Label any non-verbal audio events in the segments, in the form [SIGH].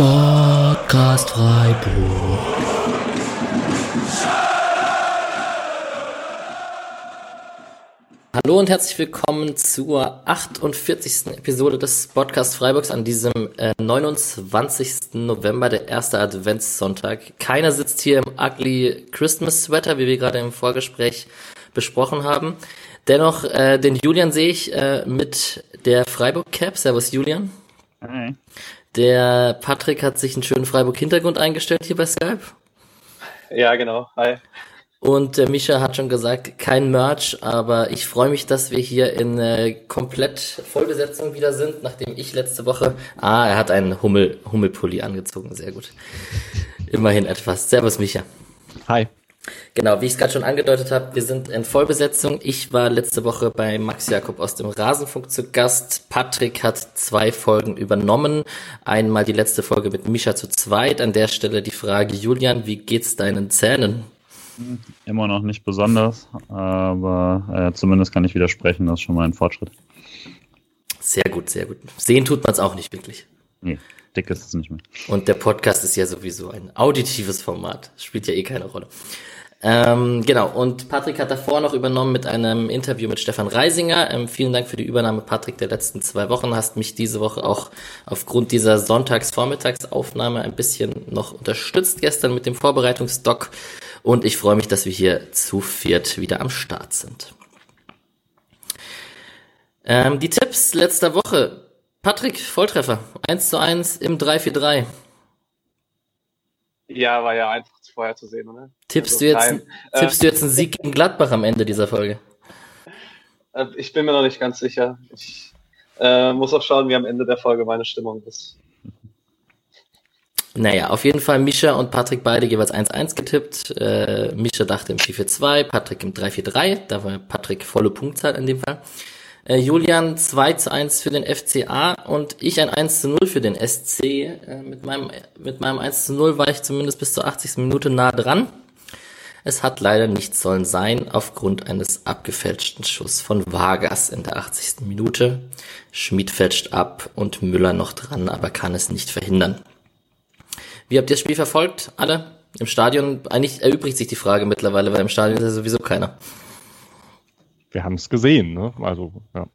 Sportcast Freiburg. Hallo und herzlich willkommen zur 48. Episode des Podcast Freiburgs an diesem äh, 29. November, der erste Adventssonntag. Keiner sitzt hier im ugly Christmas Sweater, wie wir gerade im Vorgespräch besprochen haben. Dennoch, äh, den Julian sehe ich äh, mit der Freiburg Cap. Servus Julian. Hi. Der Patrick hat sich einen schönen Freiburg-Hintergrund eingestellt hier bei Skype. Ja, genau. Hi. Und der Mischa hat schon gesagt, kein Merch, aber ich freue mich, dass wir hier in äh, komplett Vollbesetzung wieder sind, nachdem ich letzte Woche, ah, er hat einen Hummel, Hummelpulli angezogen, sehr gut. Immerhin etwas. Servus Micha. Hi. Genau, wie ich es gerade schon angedeutet habe, wir sind in Vollbesetzung. Ich war letzte Woche bei Max Jakob aus dem Rasenfunk zu Gast. Patrick hat zwei Folgen übernommen. Einmal die letzte Folge mit Mischa zu zweit. An der Stelle die Frage, Julian, wie geht's deinen Zähnen? Immer noch nicht besonders, aber äh, zumindest kann ich widersprechen, das ist schon mal ein Fortschritt. Sehr gut, sehr gut. Sehen tut man es auch nicht wirklich. Nee, dick ist es nicht mehr. Und der Podcast ist ja sowieso ein auditives Format. Spielt ja eh keine Rolle. Ähm, genau, und Patrick hat davor noch übernommen mit einem Interview mit Stefan Reisinger. Ähm, vielen Dank für die Übernahme, Patrick, der letzten zwei Wochen. Hast mich diese Woche auch aufgrund dieser Sonntags-Vormittagsaufnahme ein bisschen noch unterstützt gestern mit dem Vorbereitungsdoc. Und ich freue mich, dass wir hier zu viert wieder am Start sind. Ähm, die Tipps letzter Woche. Patrick, Volltreffer. 1 zu 1 im 3-4-3. Ja, war ja einfach vorher zu sehen, oder? Tippst, also, du, jetzt, nein. tippst äh, du jetzt einen Sieg gegen Gladbach am Ende dieser Folge? Äh, ich bin mir noch nicht ganz sicher. Ich äh, muss auch schauen, wie am Ende der Folge meine Stimmung ist. Naja, auf jeden Fall Misha und Patrick beide jeweils 1-1 getippt. Äh, Misha dachte im 4-4-2, Patrick im 3-4-3. Da war Patrick volle Punktzahl in dem Fall. Äh, Julian 2 zu 1 für den FCA und ich ein 1 zu 0 für den SC. Äh, mit, meinem, mit meinem 1 zu 0 war ich zumindest bis zur 80. Minute nah dran. Es hat leider nicht sollen sein, aufgrund eines abgefälschten Schuss von Vargas in der 80. Minute. Schmid fälscht ab und Müller noch dran, aber kann es nicht verhindern. Wie habt ihr das Spiel verfolgt? Alle? Im Stadion? Eigentlich erübrigt sich die Frage mittlerweile, weil im Stadion ist ja sowieso keiner wir haben es gesehen, ne? Also, ja.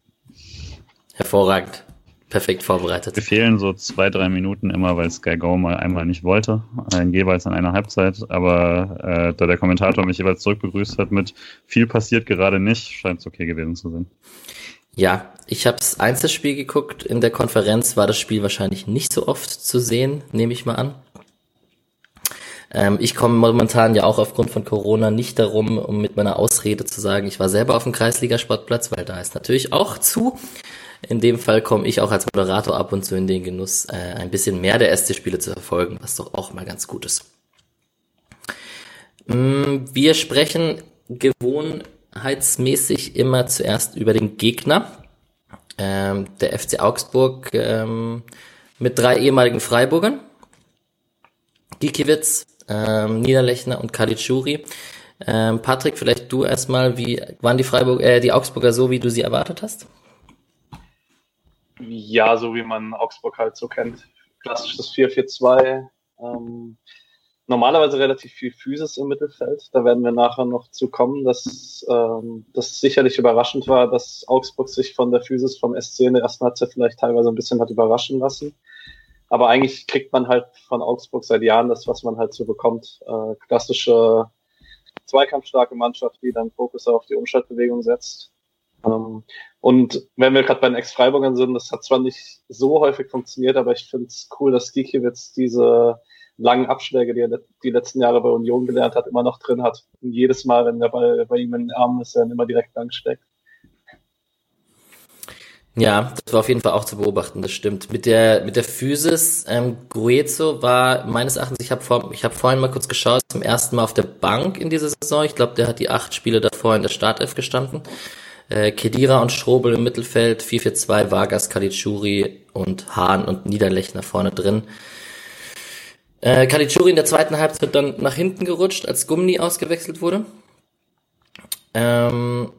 Hervorragend. Perfekt vorbereitet. Wir fehlen so zwei, drei Minuten immer, weil Sky Go mal einmal nicht wollte, äh, jeweils an einer Halbzeit. Aber äh, da der Kommentator mich jeweils zurückbegrüßt hat mit viel passiert gerade nicht, scheint es okay gewesen zu sein. Ja, ich habe das Einzelspiel geguckt. In der Konferenz war das Spiel wahrscheinlich nicht so oft zu sehen, nehme ich mal an. Ähm, ich komme momentan ja auch aufgrund von Corona nicht darum, um mit meiner Ausrede zu sagen, ich war selber auf dem Kreisligasportplatz, weil da ist natürlich auch zu. In dem Fall komme ich auch als Moderator ab und zu in den Genuss, äh, ein bisschen mehr der SC-Spiele zu verfolgen, was doch auch mal ganz gut ist. Mm, wir sprechen gewohnheitsmäßig immer zuerst über den Gegner. Ähm, der FC Augsburg ähm, mit drei ehemaligen Freiburgern. Gikiewicz, ähm, Niederlechner und Kalitschuri. Ähm, Patrick, vielleicht du erstmal, wie waren die Freiburg, äh, die Augsburger so, wie du sie erwartet hast? Ja, so wie man Augsburg halt so kennt. Klassisches 4-4-2. Ähm, normalerweise relativ viel Physis im Mittelfeld. Da werden wir nachher noch zu kommen, dass ähm, das sicherlich überraschend war, dass Augsburg sich von der Physis vom SC in der ersten Halbzeit vielleicht teilweise ein bisschen hat überraschen lassen. Aber eigentlich kriegt man halt von Augsburg seit Jahren das, was man halt so bekommt. Äh, klassische zweikampfstarke Mannschaft, die dann Fokus auf die Umschaltbewegung setzt. Ähm, und wenn wir gerade bei den Ex-Freiburgern sind, das hat zwar nicht so häufig funktioniert, aber ich finde es cool, dass Gikiewicz diese langen Abschläge, die er die letzten Jahre bei Union gelernt hat, immer noch drin hat. Und jedes Mal, wenn der Ball bei ihm in den Armen ist, er dann immer direkt lang steckt. Ja, das war auf jeden Fall auch zu beobachten, das stimmt. Mit der mit der Physis, ähm, Gruezo war meines Erachtens, ich habe vor, ich habe vorhin mal kurz geschaut, zum ersten Mal auf der Bank in dieser Saison. Ich glaube, der hat die acht Spiele davor in der Startelf gestanden. Äh, Kedira und Strobel im Mittelfeld, 4-4-2, Vargas, Kalitschuri und Hahn und Niederlechner vorne drin. Äh, Kalitschuri in der zweiten Halbzeit dann nach hinten gerutscht, als Gummi ausgewechselt wurde. Ähm,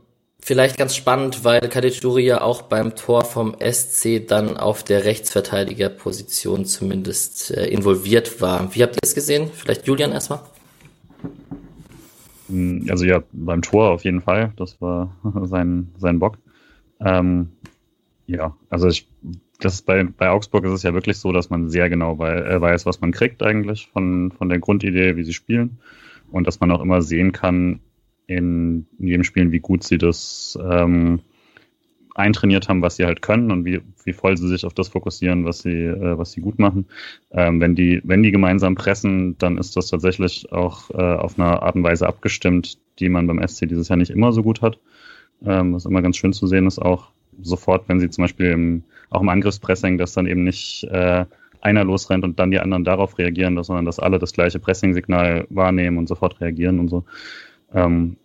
Vielleicht ganz spannend, weil Kadeturi ja auch beim Tor vom SC dann auf der Rechtsverteidigerposition zumindest äh, involviert war. Wie habt ihr es gesehen? Vielleicht Julian erstmal? Hm, also ja, beim Tor auf jeden Fall. Das war [LAUGHS] sein, sein Bock. Ähm, ja, also ich, das bei, bei Augsburg ist es ja wirklich so, dass man sehr genau äh, weiß, was man kriegt eigentlich von, von der Grundidee, wie sie spielen. Und dass man auch immer sehen kann, in, jedem Spiel, wie gut sie das ähm, eintrainiert haben, was sie halt können und wie, wie voll sie sich auf das fokussieren, was sie, äh, was sie gut machen. Ähm, wenn die, wenn die gemeinsam pressen, dann ist das tatsächlich auch äh, auf eine Art und Weise abgestimmt, die man beim SC dieses Jahr nicht immer so gut hat. Ähm, was immer ganz schön zu sehen ist auch sofort, wenn sie zum Beispiel im, auch im Angriffspressing, dass dann eben nicht äh, einer losrennt und dann die anderen darauf reagieren, sondern dass alle das gleiche Pressing-Signal wahrnehmen und sofort reagieren und so. Ähm,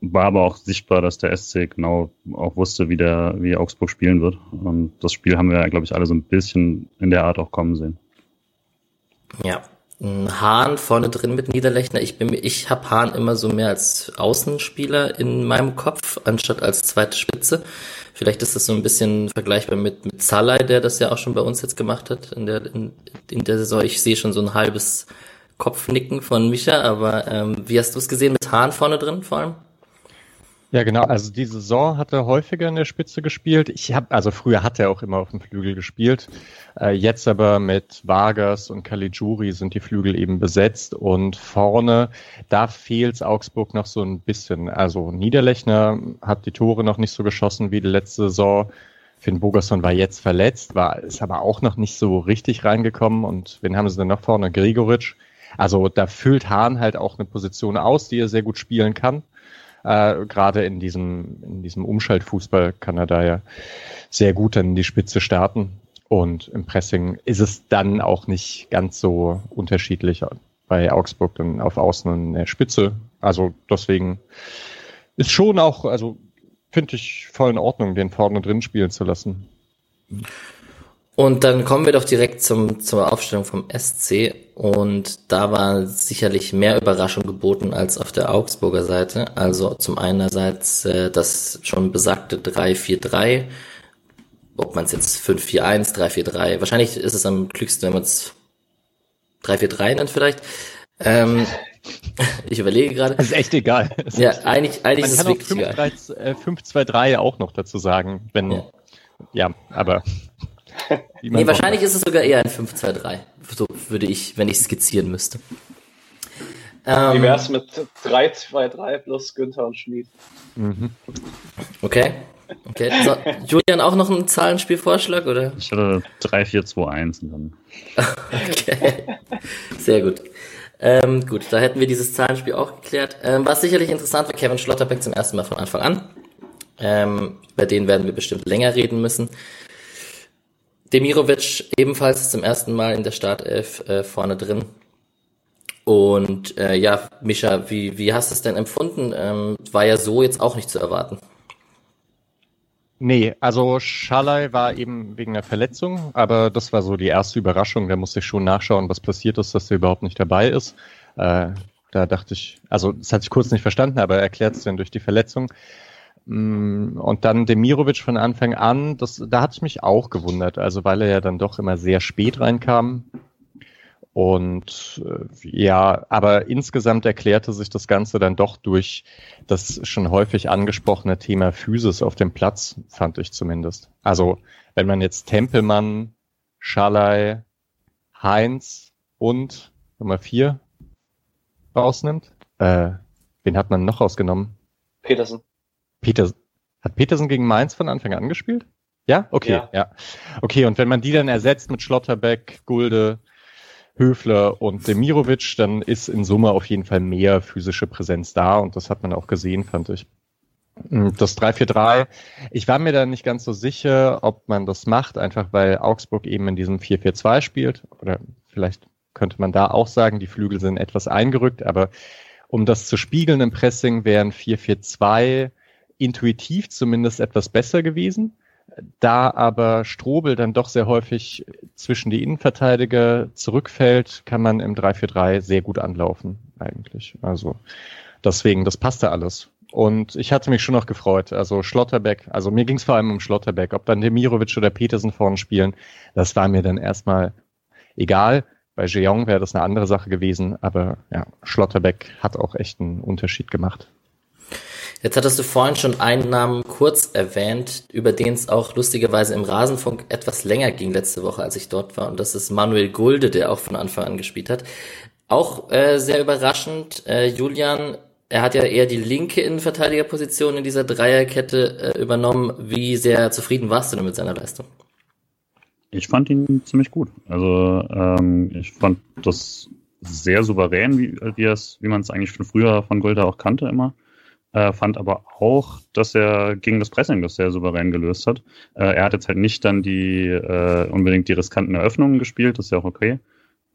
war aber auch sichtbar, dass der SC genau auch wusste, wie der, wie Augsburg spielen wird. Und das Spiel haben wir, glaube ich, alle so ein bisschen in der Art auch kommen sehen. Ja. Hahn vorne drin mit Niederlechner. Ich bin, ich habe Hahn immer so mehr als Außenspieler in meinem Kopf, anstatt als zweite Spitze. Vielleicht ist das so ein bisschen vergleichbar mit, mit Salai, der das ja auch schon bei uns jetzt gemacht hat in der, in, in der Saison. Ich sehe schon so ein halbes Kopfnicken von Micha, aber ähm, wie hast du es gesehen mit Hahn vorne drin vor allem? Ja, genau. Also die Saison hat er häufiger in der Spitze gespielt. Ich habe, also früher hat er auch immer auf dem Flügel gespielt. Äh, jetzt aber mit Vargas und Caligiuri sind die Flügel eben besetzt und vorne, da fehlt Augsburg noch so ein bisschen. Also Niederlechner hat die Tore noch nicht so geschossen wie die letzte Saison. Finn Bogerson war jetzt verletzt, war, ist aber auch noch nicht so richtig reingekommen. Und wen haben sie denn noch vorne? Gregoritsch. Also da füllt Hahn halt auch eine Position aus, die er sehr gut spielen kann. Äh, Gerade in diesem, in diesem Umschaltfußball kann er da ja sehr gut dann die Spitze starten. Und im Pressing ist es dann auch nicht ganz so unterschiedlich bei Augsburg dann auf Außen in der Spitze. Also deswegen ist schon auch, also finde ich voll in Ordnung, den vorne drin spielen zu lassen. Und dann kommen wir doch direkt zum, zur Aufstellung vom SC. Und da war sicherlich mehr Überraschung geboten als auf der Augsburger Seite. Also zum einerseits äh, das schon besagte 3-4-3. Ob man es jetzt 5-4-1, 3-4-3. Wahrscheinlich ist es am klügsten, wenn man es 3-4-3 nennt vielleicht. Ähm, [LAUGHS] ich überlege gerade. Das ist echt egal. [LAUGHS] ja, eigentlich, eigentlich man ist es wirklich 5, egal. 5-2-3 äh, auch noch dazu sagen, wenn, ja, ja aber nee, wahrscheinlich ist es sogar eher ein 5-2-3. So würde ich, wenn ich skizzieren müsste. Ähm, Wie wär's mit 3-2-3 plus Günther und Schmied? Mhm. Okay. Okay. So, Julian, auch noch einen Zahlenspielvorschlag, oder? Ich hatte 3-4-2-1 und dann. [LAUGHS] okay. Sehr gut. Ähm, gut, da hätten wir dieses Zahlenspiel auch geklärt. Ähm, was sicherlich interessant war, Kevin Schlotterbeck zum ersten Mal von Anfang an. Ähm, bei denen werden wir bestimmt länger reden müssen. Demirovic ebenfalls zum ersten Mal in der Startelf äh, vorne drin. Und äh, ja, Mischa, wie, wie hast du es denn empfunden? Ähm, war ja so jetzt auch nicht zu erwarten. Nee, also Schalay war eben wegen der Verletzung, aber das war so die erste Überraschung. Da musste ich schon nachschauen, was passiert ist, dass er überhaupt nicht dabei ist. Äh, da dachte ich, also das hatte ich kurz nicht verstanden, aber er erklärt es dann durch die Verletzung. Mm, und dann Demirovic von Anfang an, das, da hat es mich auch gewundert, also weil er ja dann doch immer sehr spät reinkam. Und äh, ja, aber insgesamt erklärte sich das Ganze dann doch durch das schon häufig angesprochene Thema Physis auf dem Platz, fand ich zumindest. Also wenn man jetzt Tempelmann, Schalay, Heinz und Nummer vier rausnimmt, äh, wen hat man noch rausgenommen? Petersen. Petersen. Hat Petersen gegen Mainz von Anfang an gespielt? Ja? Okay, ja. ja. Okay, und wenn man die dann ersetzt mit Schlotterbeck, Gulde, Höfler und Demirovic, dann ist in Summe auf jeden Fall mehr physische Präsenz da und das hat man auch gesehen, fand ich. Das 3-4-3, ich war mir da nicht ganz so sicher, ob man das macht, einfach weil Augsburg eben in diesem 4-4-2 spielt. Oder vielleicht könnte man da auch sagen, die Flügel sind etwas eingerückt, aber um das zu spiegeln im Pressing wären 4-4-2 intuitiv zumindest etwas besser gewesen. Da aber Strobel dann doch sehr häufig zwischen die Innenverteidiger zurückfällt, kann man im 3-4-3 sehr gut anlaufen, eigentlich. Also deswegen, das passte alles. Und ich hatte mich schon noch gefreut. Also Schlotterbeck, also mir ging es vor allem um Schlotterbeck. Ob dann Demirovic oder Petersen vorne spielen, das war mir dann erstmal egal. Bei Jeong wäre das eine andere Sache gewesen, aber ja, Schlotterbeck hat auch echt einen Unterschied gemacht. Jetzt hattest du vorhin schon einen Namen kurz erwähnt, über den es auch lustigerweise im Rasenfunk etwas länger ging letzte Woche, als ich dort war. Und das ist Manuel Gulde, der auch von Anfang an gespielt hat. Auch äh, sehr überraschend, äh, Julian, er hat ja eher die linke Innenverteidigerposition in dieser Dreierkette äh, übernommen. Wie sehr zufrieden warst du denn mit seiner Leistung? Ich fand ihn ziemlich gut. Also ähm, ich fand das sehr souverän, wie, wie, wie man es eigentlich von früher von Gulda auch kannte immer. Äh, fand aber auch, dass er gegen das Pressing das sehr souverän gelöst hat. Äh, er hat jetzt halt nicht dann die äh, unbedingt die riskanten Eröffnungen gespielt, das ist ja auch okay.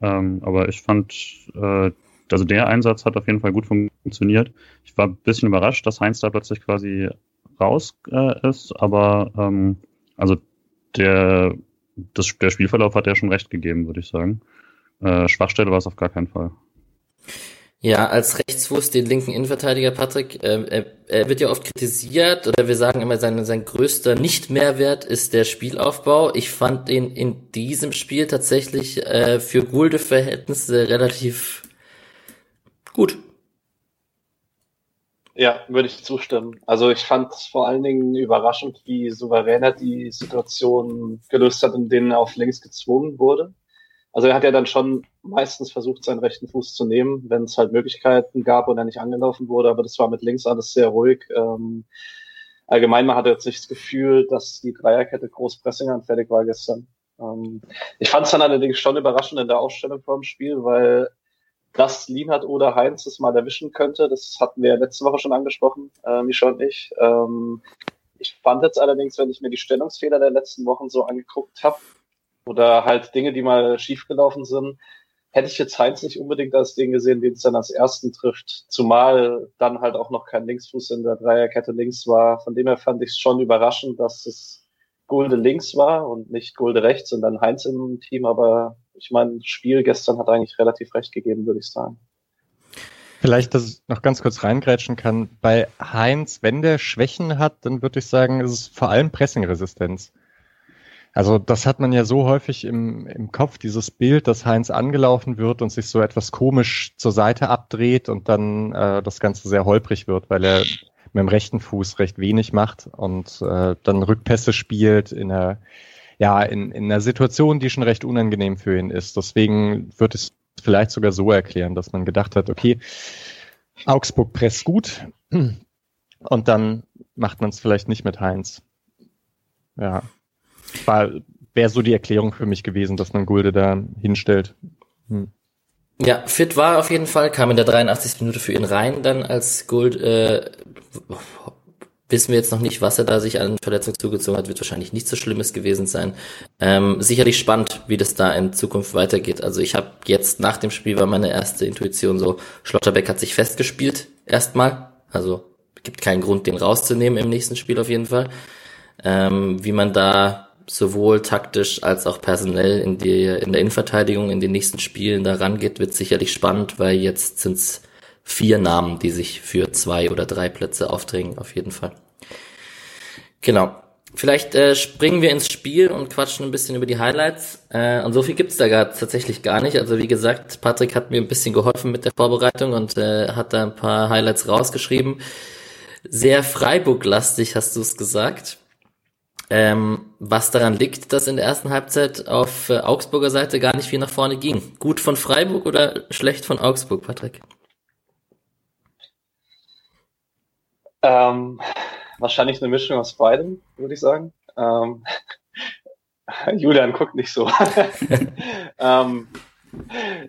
Ähm, aber ich fand, äh, also der Einsatz hat auf jeden Fall gut funktioniert. Ich war ein bisschen überrascht, dass Heinz da plötzlich quasi raus äh, ist, aber ähm, also der das, der Spielverlauf hat ja schon recht gegeben, würde ich sagen. Äh, Schwachstelle war es auf gar keinen Fall. Ja, als Rechtsfuß den linken Innenverteidiger Patrick, äh, er, er, wird ja oft kritisiert oder wir sagen immer, sein, sein größter Nicht-Mehrwert ist der Spielaufbau. Ich fand ihn in diesem Spiel tatsächlich äh, für Gulde-Verhältnisse relativ gut. Ja, würde ich zustimmen. Also ich fand es vor allen Dingen überraschend, wie souverän er die Situation gelöst hat, in denen er auf links gezwungen wurde. Also er hat ja dann schon meistens versucht, seinen rechten Fuß zu nehmen, wenn es halt Möglichkeiten gab und er nicht angelaufen wurde, aber das war mit links alles sehr ruhig. Ähm, allgemein, man hatte jetzt nicht das Gefühl, dass die Dreierkette groß Pressing anfällig war gestern. Ähm, ich fand es dann allerdings schon überraschend in der Ausstellung vor dem Spiel, weil dass Lienhardt oder Heinz es mal erwischen könnte. Das hatten wir ja letzte Woche schon angesprochen, äh, Micha und ich. Ähm, ich fand jetzt allerdings, wenn ich mir die Stellungsfehler der letzten Wochen so angeguckt habe, oder halt Dinge, die mal schiefgelaufen sind, hätte ich jetzt Heinz nicht unbedingt als den gesehen, den es dann als ersten trifft. Zumal dann halt auch noch kein Linksfuß in der Dreierkette links war. Von dem her fand ich es schon überraschend, dass es Gulde links war und nicht Gulde rechts und dann Heinz im Team. Aber ich meine, Spiel gestern hat eigentlich relativ recht gegeben, würde ich sagen. Vielleicht, dass ich noch ganz kurz reingrätschen kann. Bei Heinz, wenn der Schwächen hat, dann würde ich sagen, ist es vor allem Pressingresistenz. Also das hat man ja so häufig im, im Kopf, dieses Bild, dass Heinz angelaufen wird und sich so etwas komisch zur Seite abdreht und dann äh, das Ganze sehr holprig wird, weil er mit dem rechten Fuß recht wenig macht und äh, dann Rückpässe spielt in einer, ja, in, in einer Situation, die schon recht unangenehm für ihn ist. Deswegen wird es vielleicht sogar so erklären, dass man gedacht hat, okay, Augsburg presst gut und dann macht man es vielleicht nicht mit Heinz. Ja, wäre so die Erklärung für mich gewesen, dass man Gulde da hinstellt. Hm. Ja, fit war auf jeden Fall, kam in der 83. Minute für ihn rein, dann als Gold, äh, wissen wir jetzt noch nicht, was er da sich an Verletzung zugezogen hat, wird wahrscheinlich nicht so Schlimmes gewesen sein. Ähm, sicherlich spannend, wie das da in Zukunft weitergeht. Also ich habe jetzt nach dem Spiel war meine erste Intuition so, Schlotterbeck hat sich festgespielt, erstmal. Also gibt keinen Grund, den rauszunehmen im nächsten Spiel auf jeden Fall. Ähm, wie man da sowohl taktisch als auch personell in, die, in der Innenverteidigung in den nächsten Spielen da rangeht, wird sicherlich spannend, weil jetzt sind es vier Namen, die sich für zwei oder drei Plätze aufdrängen, auf jeden Fall. Genau. Vielleicht äh, springen wir ins Spiel und quatschen ein bisschen über die Highlights. Äh, und so viel gibt's da gar, tatsächlich gar nicht. Also wie gesagt, Patrick hat mir ein bisschen geholfen mit der Vorbereitung und äh, hat da ein paar Highlights rausgeschrieben. Sehr Freiburg-lastig, hast du es gesagt. Ähm, was daran liegt, dass in der ersten Halbzeit auf äh, Augsburger Seite gar nicht viel nach vorne ging. Gut von Freiburg oder schlecht von Augsburg, Patrick? Ähm, wahrscheinlich eine Mischung aus beidem, würde ich sagen. Ähm, [LAUGHS] Julian guckt nicht so. [LAUGHS] ähm,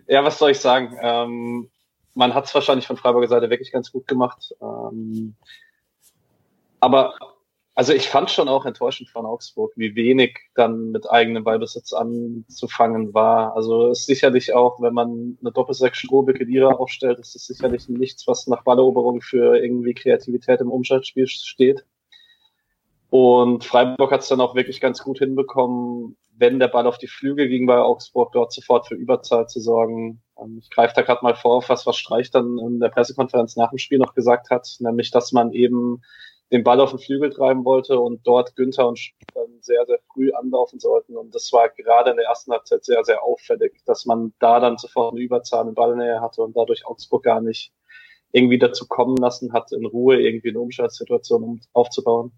ja, was soll ich sagen? Ähm, man hat es wahrscheinlich von Freiburger Seite wirklich ganz gut gemacht. Ähm, aber also ich fand schon auch enttäuschend von Augsburg, wie wenig dann mit eigenem Ballbesitz anzufangen war. Also ist sicherlich auch, wenn man eine Doppelsechs Strobe Kedira aufstellt, ist es sicherlich nichts, was nach Balleroberung für irgendwie Kreativität im Umschaltspiel steht. Und Freiburg hat es dann auch wirklich ganz gut hinbekommen, wenn der Ball auf die Flügel ging bei Augsburg, dort sofort für Überzahl zu sorgen. Ähm, ich greife da gerade mal vor, was, was Streich dann in der Pressekonferenz nach dem Spiel noch gesagt hat, nämlich, dass man eben den Ball auf den Flügel treiben wollte und dort Günther und dann sehr, sehr früh anlaufen sollten. Und das war gerade in der ersten Halbzeit sehr, sehr auffällig, dass man da dann sofort eine Überzahl in Ballnähe hatte und dadurch Augsburg gar nicht irgendwie dazu kommen lassen hat, in Ruhe irgendwie eine Umschaltsituation aufzubauen.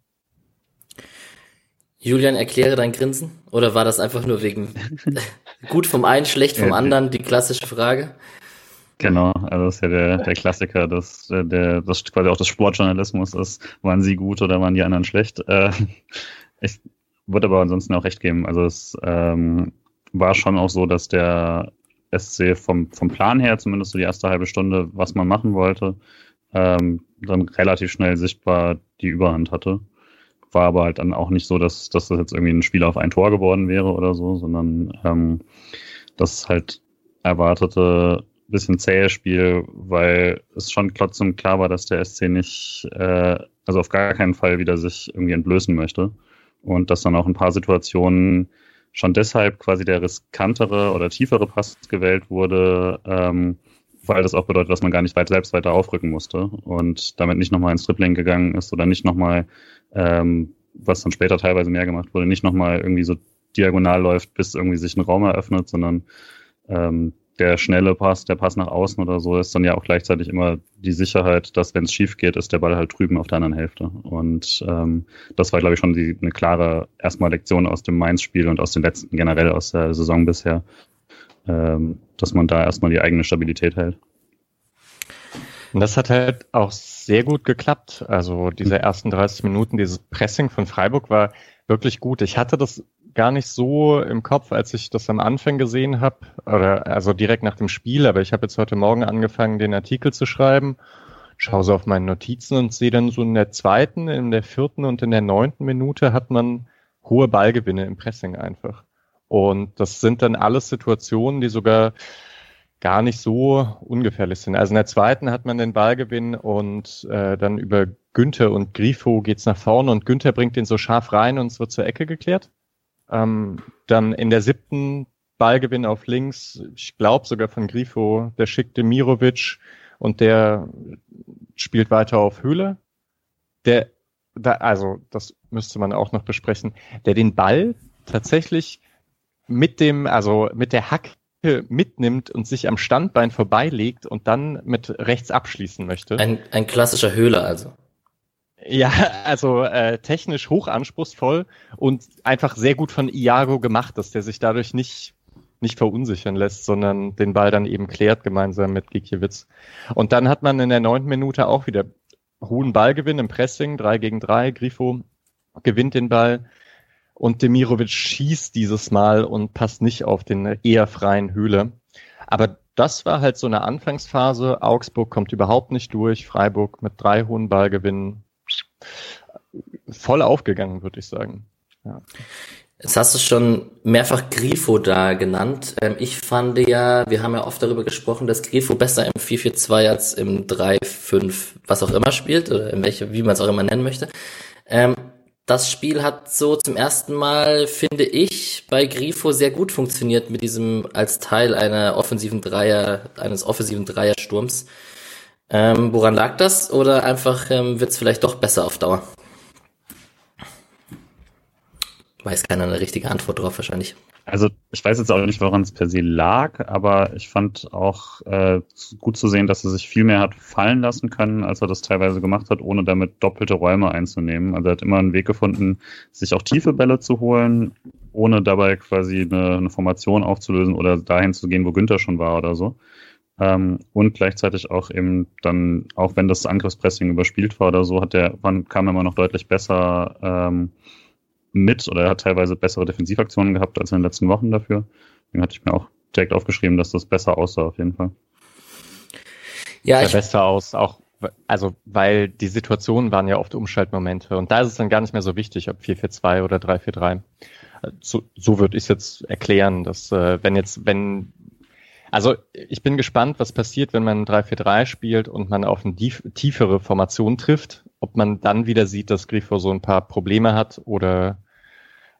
Julian, erkläre dein Grinsen? Oder war das einfach nur wegen [LAUGHS] gut vom einen, schlecht vom anderen, die klassische Frage? Genau, also das ist ja der, der Klassiker, dass der, das quasi auch des Sportjournalismus ist, waren sie gut oder waren die anderen schlecht. Äh, ich würde aber ansonsten auch recht geben. Also es ähm, war schon auch so, dass der SC vom, vom Plan her, zumindest so die erste halbe Stunde, was man machen wollte, ähm, dann relativ schnell sichtbar die Überhand hatte. War aber halt dann auch nicht so, dass, dass das jetzt irgendwie ein Spiel auf ein Tor geworden wäre oder so, sondern ähm, das halt erwartete bisschen zähes Spiel, weil es schon trotzdem klar war, dass der SC nicht, äh, also auf gar keinen Fall wieder sich irgendwie entblößen möchte. Und dass dann auch ein paar Situationen schon deshalb quasi der riskantere oder tiefere Pass gewählt wurde, ähm, weil das auch bedeutet, dass man gar nicht weit selbst weiter aufrücken musste und damit nicht nochmal ins Dribbling gegangen ist oder nicht nochmal, ähm, was dann später teilweise mehr gemacht wurde, nicht nochmal irgendwie so diagonal läuft, bis irgendwie sich ein Raum eröffnet, sondern ähm, der schnelle Pass, der Pass nach außen oder so, ist dann ja auch gleichzeitig immer die Sicherheit, dass wenn es schief geht, ist der Ball halt drüben auf der anderen Hälfte. Und ähm, das war, glaube ich, schon die, eine klare erstmal Lektion aus dem Mainz-Spiel und aus den letzten generell aus der Saison bisher, ähm, dass man da erstmal die eigene Stabilität hält. Und das hat halt auch sehr gut geklappt. Also diese ersten 30 Minuten, dieses Pressing von Freiburg war wirklich gut. Ich hatte das gar nicht so im Kopf, als ich das am Anfang gesehen habe, oder also direkt nach dem Spiel, aber ich habe jetzt heute Morgen angefangen, den Artikel zu schreiben, schaue so auf meine Notizen und sehe dann so in der zweiten, in der vierten und in der neunten Minute hat man hohe Ballgewinne im Pressing einfach. Und das sind dann alles Situationen, die sogar gar nicht so ungefährlich sind. Also in der zweiten hat man den Ballgewinn und äh, dann über Günther und Grifo geht's nach vorne und Günther bringt den so scharf rein und es wird zur Ecke geklärt. Ähm, dann in der siebten Ballgewinn auf links, ich glaube sogar von Grifo, der schickte Mirovic und der spielt weiter auf Höhle. Der, da, also das müsste man auch noch besprechen, der den Ball tatsächlich mit dem, also mit der Hacke mitnimmt und sich am Standbein vorbeilegt und dann mit rechts abschließen möchte. Ein, ein klassischer Höhle also. Ja, also äh, technisch hochanspruchsvoll und einfach sehr gut von Iago gemacht, dass der sich dadurch nicht nicht verunsichern lässt, sondern den Ball dann eben klärt gemeinsam mit Gikiewicz. Und dann hat man in der neunten Minute auch wieder hohen Ballgewinn im Pressing, drei gegen drei. Grifo gewinnt den Ball und Demirovic schießt dieses Mal und passt nicht auf den eher freien Höhle. Aber das war halt so eine Anfangsphase. Augsburg kommt überhaupt nicht durch. Freiburg mit drei hohen Ballgewinnen voll aufgegangen, würde ich sagen. Ja. Jetzt hast du schon mehrfach Grifo da genannt. Ähm, ich fand ja, wir haben ja oft darüber gesprochen, dass Grifo besser im 4-4-2 als im 3-5, was auch immer spielt, oder in welche, wie man es auch immer nennen möchte. Ähm, das Spiel hat so zum ersten Mal, finde ich, bei Grifo sehr gut funktioniert mit diesem als Teil einer offensiven Dreier, eines offensiven Dreiersturms. Ähm, woran lag das? Oder einfach ähm, wird es vielleicht doch besser auf Dauer? Weiß keiner eine richtige Antwort drauf wahrscheinlich. Also ich weiß jetzt auch nicht, woran es per se lag, aber ich fand auch äh, gut zu sehen, dass er sich viel mehr hat fallen lassen können, als er das teilweise gemacht hat, ohne damit doppelte Räume einzunehmen. Also er hat immer einen Weg gefunden, sich auch tiefe Bälle zu holen, ohne dabei quasi eine, eine Formation aufzulösen oder dahin zu gehen, wo Günther schon war oder so. Ähm, und gleichzeitig auch eben dann, auch wenn das Angriffspressing überspielt war oder so, hat der, man kam immer noch deutlich besser ähm, mit oder er hat teilweise bessere Defensivaktionen gehabt als in den letzten Wochen dafür. Deswegen hatte ich mir auch direkt aufgeschrieben, dass das besser aussah auf jeden Fall. Ja, ich besser aus, auch also weil die Situationen waren ja oft Umschaltmomente und da ist es dann gar nicht mehr so wichtig, ob 4-4-2 oder 3-4-3. So, so würde ich es jetzt erklären, dass äh, wenn jetzt, wenn also ich bin gespannt, was passiert, wenn man 3-4-3 spielt und man auf eine tiefere Formation trifft, ob man dann wieder sieht, dass Grifo so ein paar Probleme hat oder,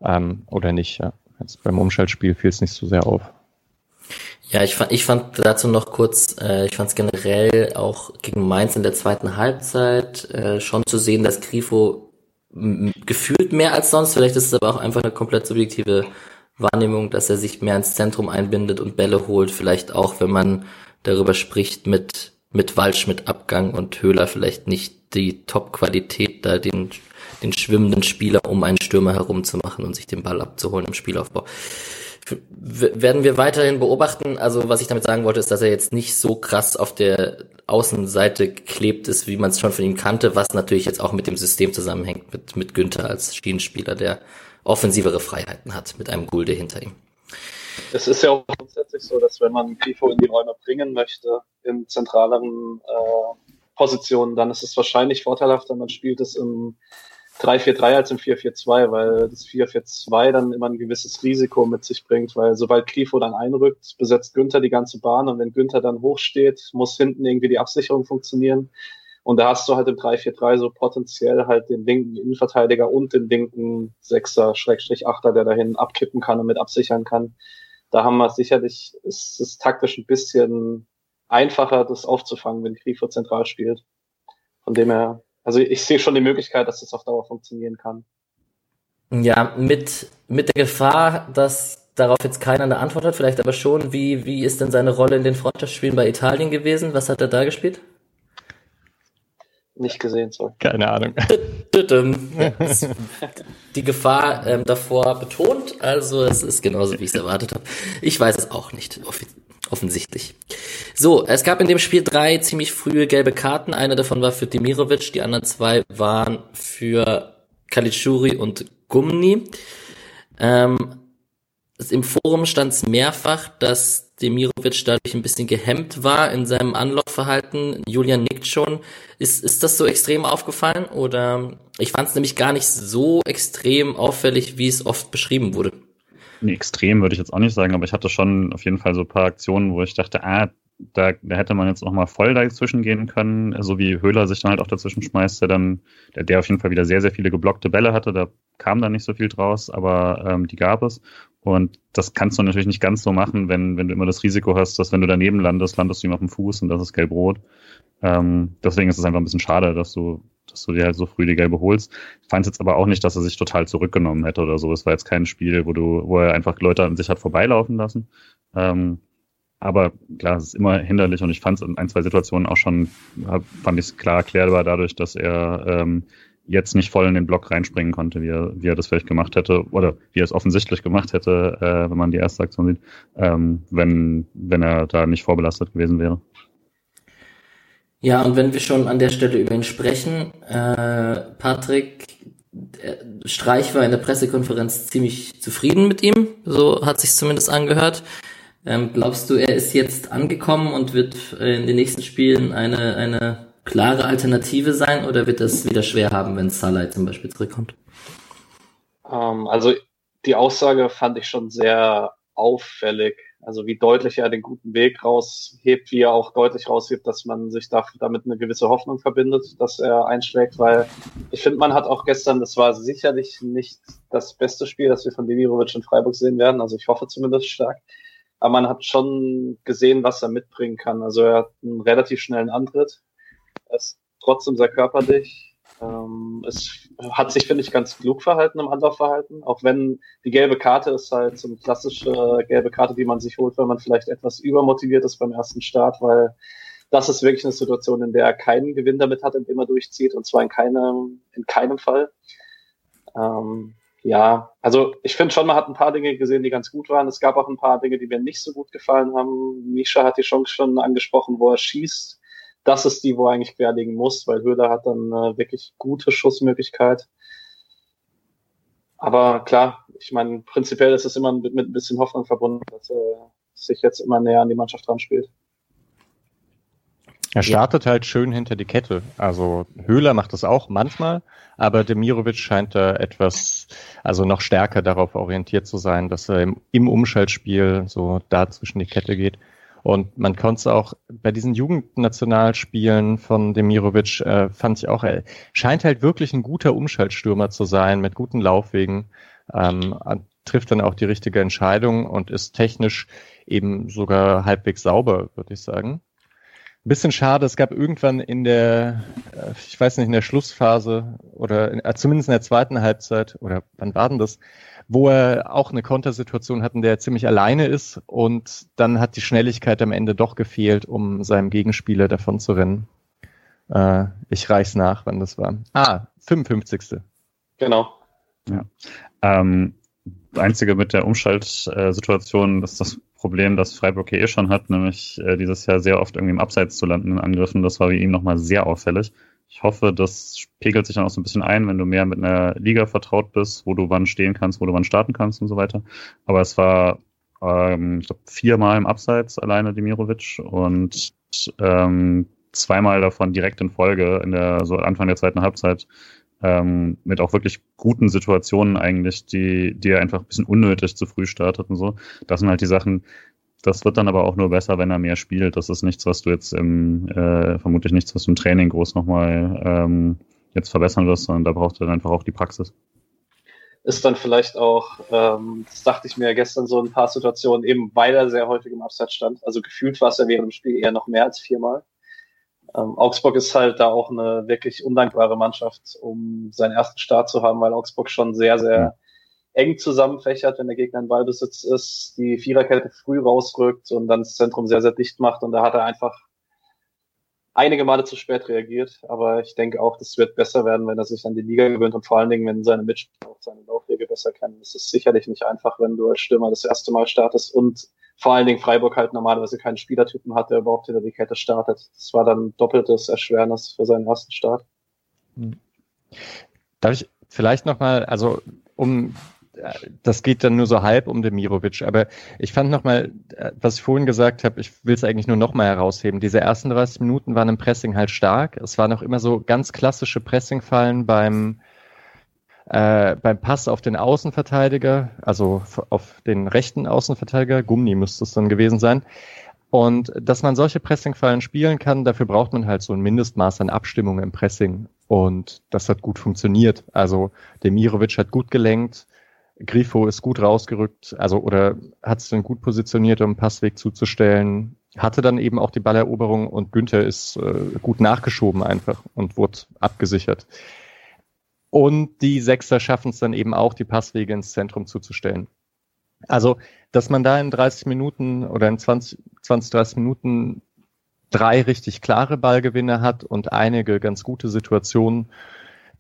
ähm, oder nicht. Ja. Jetzt beim Umschaltspiel fiel es nicht so sehr auf. Ja, ich fand, ich fand dazu noch kurz, äh, ich fand es generell auch gegen Mainz in der zweiten Halbzeit äh, schon zu sehen, dass Grifo gefühlt mehr als sonst, vielleicht ist es aber auch einfach eine komplett subjektive Wahrnehmung, dass er sich mehr ins Zentrum einbindet und Bälle holt, vielleicht auch, wenn man darüber spricht mit, mit Waldschmidt Abgang und Höhler vielleicht nicht die Top-Qualität da den, den schwimmenden Spieler um einen Stürmer herumzumachen und sich den Ball abzuholen im Spielaufbau werden wir weiterhin beobachten. Also was ich damit sagen wollte, ist, dass er jetzt nicht so krass auf der Außenseite geklebt ist, wie man es schon von ihm kannte, was natürlich jetzt auch mit dem System zusammenhängt, mit, mit Günther als Schienenspieler, der offensivere Freiheiten hat, mit einem Gulde hinter ihm. Es ist ja auch grundsätzlich so, dass wenn man Grifo in die Räume bringen möchte, in zentraleren äh, Positionen, dann ist es wahrscheinlich vorteilhafter, man spielt es im 3-4-3 als im 4-4-2, weil das 4-4-2 dann immer ein gewisses Risiko mit sich bringt, weil sobald Grifo dann einrückt, besetzt Günther die ganze Bahn und wenn Günther dann hochsteht, muss hinten irgendwie die Absicherung funktionieren. Und da hast du halt im 3-4-3 so potenziell halt den linken Innenverteidiger und den linken Sechser, Schrägstrich Achter, der dahin abkippen kann und mit absichern kann. Da haben wir sicherlich, ist es taktisch ein bisschen einfacher, das aufzufangen, wenn Grifo zentral spielt. Von dem her also ich sehe schon die Möglichkeit, dass das auf Dauer funktionieren kann. Ja, mit, mit der Gefahr, dass darauf jetzt keiner eine Antwort hat, vielleicht aber schon, wie, wie ist denn seine Rolle in den Freundschaftsspielen bei Italien gewesen? Was hat er da gespielt? Nicht gesehen, sorry. Keine Ahnung. [LAUGHS] die Gefahr ähm, davor betont, also es ist genauso, wie ich es erwartet habe. Ich weiß es auch nicht, offensichtlich. So, es gab in dem Spiel drei ziemlich frühe gelbe Karten. Eine davon war für Demirovic, die anderen zwei waren für Kalitschuri und Gumni. Ähm, Im Forum stand es mehrfach, dass Demirovic dadurch ein bisschen gehemmt war in seinem Anlaufverhalten. Julian nickt schon. Ist, ist das so extrem aufgefallen? Oder ich fand es nämlich gar nicht so extrem auffällig, wie es oft beschrieben wurde. Nee, extrem würde ich jetzt auch nicht sagen, aber ich hatte schon auf jeden Fall so ein paar Aktionen, wo ich dachte, ah, da, da hätte man jetzt noch mal voll dazwischen gehen können, so wie Höhler sich dann halt auch dazwischen schmeißt, der dann, der, der auf jeden Fall wieder sehr, sehr viele geblockte Bälle hatte, da kam dann nicht so viel draus, aber ähm, die gab es. Und das kannst du natürlich nicht ganz so machen, wenn, wenn du immer das Risiko hast, dass wenn du daneben landest, landest du ihm auf dem Fuß und das ist gelb-rot. Ähm, deswegen ist es einfach ein bisschen schade, dass du dass du dir halt so früh die gelbe holst. Ich fand jetzt aber auch nicht, dass er sich total zurückgenommen hätte oder so. Es war jetzt kein Spiel, wo du, wo er einfach Leute an sich hat vorbeilaufen lassen. Ähm, aber klar, es ist immer hinderlich und ich fand es in ein, zwei Situationen auch schon, fand ich es klar erklärbar dadurch, dass er ähm, jetzt nicht voll in den Block reinspringen konnte, wie er, wie er das vielleicht gemacht hätte, oder wie er es offensichtlich gemacht hätte, äh, wenn man die erste Aktion sieht, ähm, wenn, wenn er da nicht vorbelastet gewesen wäre. Ja, und wenn wir schon an der Stelle über ihn sprechen, äh, Patrick äh, Streich war in der Pressekonferenz ziemlich zufrieden mit ihm, so hat sich zumindest angehört. Ähm, glaubst du, er ist jetzt angekommen und wird äh, in den nächsten Spielen eine, eine klare Alternative sein oder wird das wieder schwer haben, wenn Salah zum Beispiel zurückkommt? Ähm, also die Aussage fand ich schon sehr auffällig. Also wie deutlich er den guten Weg raushebt, wie er auch deutlich raushebt, dass man sich da, damit eine gewisse Hoffnung verbindet, dass er einschlägt, weil ich finde, man hat auch gestern, das war sicherlich nicht das beste Spiel, das wir von Demirovic in Freiburg sehen werden, also ich hoffe zumindest stark, aber man hat schon gesehen, was er mitbringen kann. Also er hat einen relativ schnellen Antritt, er ist trotzdem sehr körperlich, ähm, es hat sich, finde ich, ganz klug verhalten im Anlaufverhalten, auch wenn die gelbe Karte ist halt so eine klassische gelbe Karte, die man sich holt, wenn man vielleicht etwas übermotiviert ist beim ersten Start, weil das ist wirklich eine Situation, in der er keinen Gewinn damit hat, indem er durchzieht, und zwar in keinem, in keinem Fall. Ähm, ja, also ich finde schon, man hat ein paar Dinge gesehen, die ganz gut waren. Es gab auch ein paar Dinge, die mir nicht so gut gefallen haben. Misha hat die Chance schon angesprochen, wo er schießt das ist die, wo er eigentlich querlegen muss, weil Höhler hat dann äh, wirklich gute Schussmöglichkeit. Aber klar, ich meine, prinzipiell ist es immer mit, mit ein bisschen Hoffnung verbunden, dass er sich jetzt immer näher an die Mannschaft dran spielt. Er startet ja. halt schön hinter die Kette. Also Höhler macht das auch manchmal, aber Demirovic scheint da etwas, also noch stärker darauf orientiert zu sein, dass er im, im Umschaltspiel so da zwischen die Kette geht. Und man konnte es auch bei diesen Jugendnationalspielen von Demirovic, äh, fand ich auch, er scheint halt wirklich ein guter Umschaltstürmer zu sein, mit guten Laufwegen. Ähm, trifft dann auch die richtige Entscheidung und ist technisch eben sogar halbwegs sauber, würde ich sagen. Ein bisschen schade, es gab irgendwann in der, äh, ich weiß nicht, in der Schlussphase oder in, äh, zumindest in der zweiten Halbzeit, oder wann war denn das, wo er auch eine Kontersituation hat, in der er ziemlich alleine ist und dann hat die Schnelligkeit am Ende doch gefehlt, um seinem Gegenspieler davon zu rennen. Äh, ich reich's nach, wann das war. Ah, 55. Genau. Ja. Ähm, einzige mit der Umschaltsituation ist das Problem, das Freiburg hier eh schon hat, nämlich äh, dieses Jahr sehr oft irgendwie im Abseits zu landen in Angriffen. Das war wie ihm nochmal sehr auffällig. Ich hoffe, das pegelt sich dann auch so ein bisschen ein, wenn du mehr mit einer Liga vertraut bist, wo du wann stehen kannst, wo du wann starten kannst und so weiter. Aber es war, ähm, ich glaube, viermal im Abseits alleine Demirovic und ähm, zweimal davon direkt in Folge in der so Anfang der zweiten Halbzeit ähm, mit auch wirklich guten Situationen eigentlich, die, die er einfach ein bisschen unnötig zu früh startet und so. Das sind halt die Sachen, das wird dann aber auch nur besser, wenn er mehr spielt. Das ist nichts, was du jetzt im, äh, vermutlich nichts, was du im Training groß nochmal ähm, jetzt verbessern wirst, sondern da braucht er dann einfach auch die Praxis. Ist dann vielleicht auch, ähm, das dachte ich mir gestern so ein paar Situationen, eben weil er sehr häufig im Abseits stand. Also gefühlt war es ja während dem Spiel eher noch mehr als viermal. Ähm, Augsburg ist halt da auch eine wirklich undankbare Mannschaft, um seinen ersten Start zu haben, weil Augsburg schon sehr, sehr eng zusammenfächert, wenn der Gegner in Ballbesitz ist, die Viererkette früh rausrückt und dann das Zentrum sehr, sehr dicht macht. Und da hat er einfach einige Male zu spät reagiert. Aber ich denke auch, das wird besser werden, wenn er sich an die Liga gewöhnt und vor allen Dingen, wenn seine Mitspieler auch seine Laufwege besser kennen. Es ist sicherlich nicht einfach, wenn du als Stürmer das erste Mal startest und vor allen Dingen Freiburg halt normalerweise keinen Spielertypen hat, der überhaupt hinter die Kette startet. Das war dann doppeltes Erschwernis für seinen ersten Start. Hm. Darf ich vielleicht nochmal, also um das geht dann nur so halb um Demirovic. Aber ich fand nochmal, was ich vorhin gesagt habe, ich will es eigentlich nur nochmal herausheben. Diese ersten 30 Minuten waren im Pressing halt stark. Es waren auch immer so ganz klassische Pressingfallen beim äh, beim Pass auf den Außenverteidiger, also auf den rechten Außenverteidiger, Gummi müsste es dann gewesen sein. Und dass man solche Pressingfallen spielen kann, dafür braucht man halt so ein Mindestmaß an Abstimmung im Pressing. Und das hat gut funktioniert. Also Demirovic hat gut gelenkt, Grifo ist gut rausgerückt, also oder hat es dann gut positioniert, um einen Passweg zuzustellen, hatte dann eben auch die Balleroberung und Günther ist äh, gut nachgeschoben einfach und wurde abgesichert. Und die Sechser schaffen es dann eben auch, die Passwege ins Zentrum zuzustellen. Also, dass man da in 30 Minuten oder in 20, 20 30 Minuten drei richtig klare Ballgewinne hat und einige ganz gute Situationen,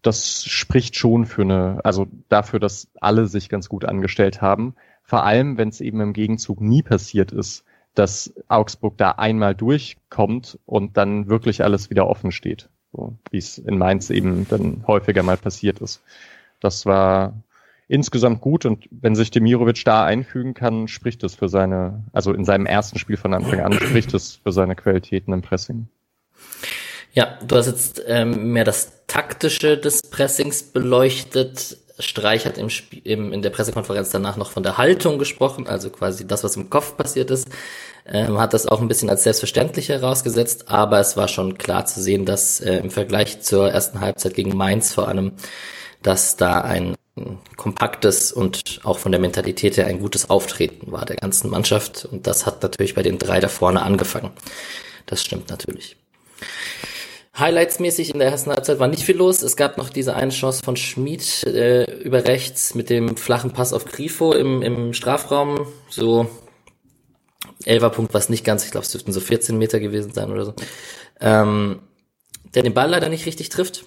das spricht schon für eine, also dafür, dass alle sich ganz gut angestellt haben. Vor allem, wenn es eben im Gegenzug nie passiert ist, dass Augsburg da einmal durchkommt und dann wirklich alles wieder offen steht so wie es in Mainz eben dann häufiger mal passiert ist. Das war insgesamt gut und wenn sich Demirovic da einfügen kann, spricht es für seine, also in seinem ersten Spiel von Anfang an, spricht es für seine Qualitäten im Pressing. Ja, du hast jetzt ähm, mehr das Taktische des Pressings beleuchtet. Streich hat im, Spiel, im, in der Pressekonferenz danach noch von der Haltung gesprochen, also quasi das, was im Kopf passiert ist ähm, hat das auch ein bisschen als selbstverständlich herausgesetzt, aber es war schon klar zu sehen, dass äh, im Vergleich zur ersten Halbzeit gegen Mainz vor allem, dass da ein kompaktes und auch von der Mentalität her ein gutes Auftreten war der ganzen Mannschaft und das hat natürlich bei den drei da vorne angefangen. Das stimmt natürlich. Highlights-mäßig in der ersten Halbzeit war nicht viel los. Es gab noch diese eine Chance von Schmid äh, über rechts mit dem flachen Pass auf Grifo im, im Strafraum. So Elferpunkt war es nicht ganz, ich glaube, es dürften so 14 Meter gewesen sein oder so. Ähm, der den Ball leider nicht richtig trifft.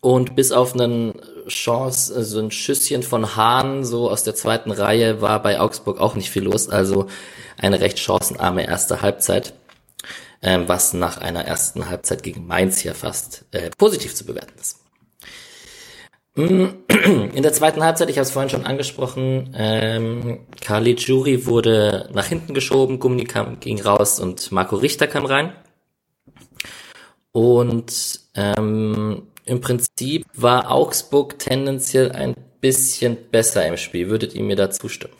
Und bis auf einen Chance, also ein Schüsschen von Hahn, so aus der zweiten Reihe, war bei Augsburg auch nicht viel los. Also eine recht chancenarme erste Halbzeit, ähm, was nach einer ersten Halbzeit gegen Mainz hier fast äh, positiv zu bewerten ist. [CLEARS THROAT] In der zweiten Halbzeit, ich habe es vorhin schon angesprochen, ähm, Kali Juri wurde nach hinten geschoben, Gummi kam, ging raus und Marco Richter kam rein. Und ähm, im Prinzip war Augsburg tendenziell ein bisschen besser im Spiel. Würdet ihr mir da zustimmen?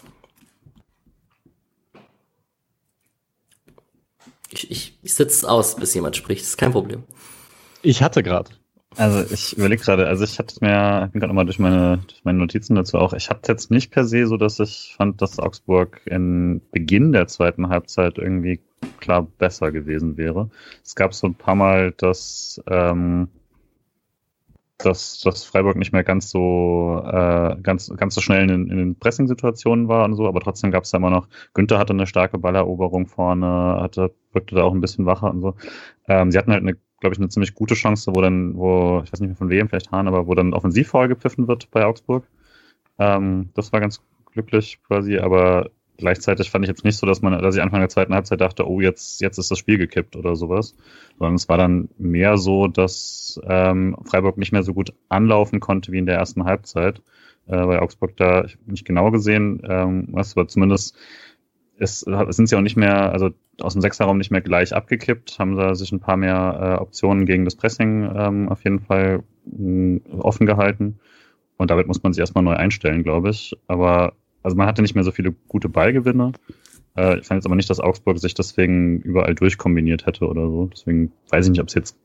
Ich, ich, ich sitze aus, bis jemand spricht. Das ist kein Problem. Ich hatte gerade. Also ich überlege gerade, also ich hatte mir, ich bin gerade nochmal durch meine, durch meine Notizen dazu auch, ich hatte jetzt nicht per se so, dass ich fand, dass Augsburg in Beginn der zweiten Halbzeit irgendwie klar besser gewesen wäre. Es gab so ein paar Mal, dass, ähm, dass, dass Freiburg nicht mehr ganz so äh, ganz, ganz so schnell in, in den Pressing-Situationen war und so, aber trotzdem gab es da immer noch, Günther hatte eine starke Balleroberung vorne, hatte, wirkte da auch ein bisschen wacher und so. Ähm, sie hatten halt eine glaube ich, eine ziemlich gute Chance, wo dann, wo, ich weiß nicht mehr von wem, vielleicht Hahn, aber wo dann offensiv gepfiffen wird bei Augsburg. Ähm, das war ganz glücklich quasi, aber gleichzeitig fand ich jetzt nicht so, dass man, dass ich Anfang der zweiten Halbzeit dachte, oh, jetzt, jetzt ist das Spiel gekippt oder sowas. Sondern es war dann mehr so, dass ähm, Freiburg nicht mehr so gut anlaufen konnte wie in der ersten Halbzeit. Äh, bei Augsburg da, nicht genau gesehen, ähm, was aber zumindest es, sind sie auch nicht mehr, also aus dem Sechserraum nicht mehr gleich abgekippt, haben da sich ein paar mehr äh, Optionen gegen das Pressing ähm, auf jeden Fall mh, offen gehalten. Und damit muss man sich erstmal neu einstellen, glaube ich. Aber also man hatte nicht mehr so viele gute Ballgewinne. Äh, ich fand jetzt aber nicht, dass Augsburg sich deswegen überall durchkombiniert hätte oder so. Deswegen weiß ich nicht, ob es jetzt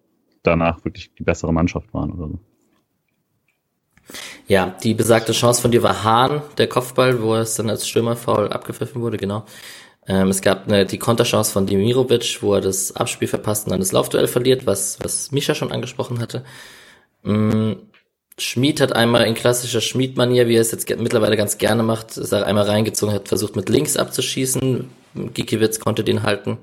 danach wirklich die bessere Mannschaft waren oder so. Ja, die besagte Chance von dir war Hahn, der Kopfball, wo es dann als Stürmerfoul abgepfiffen wurde, genau. Ähm, es gab eine, die Konterchance von Dimirovic, wo er das Abspiel verpasst und dann das Laufduell verliert, was, was Mischa schon angesprochen hatte. Ähm, Schmied hat einmal in klassischer Schmied-Manier, wie er es jetzt mittlerweile ganz gerne macht, ist er einmal reingezogen, hat versucht mit links abzuschießen. Gikiewicz konnte den halten.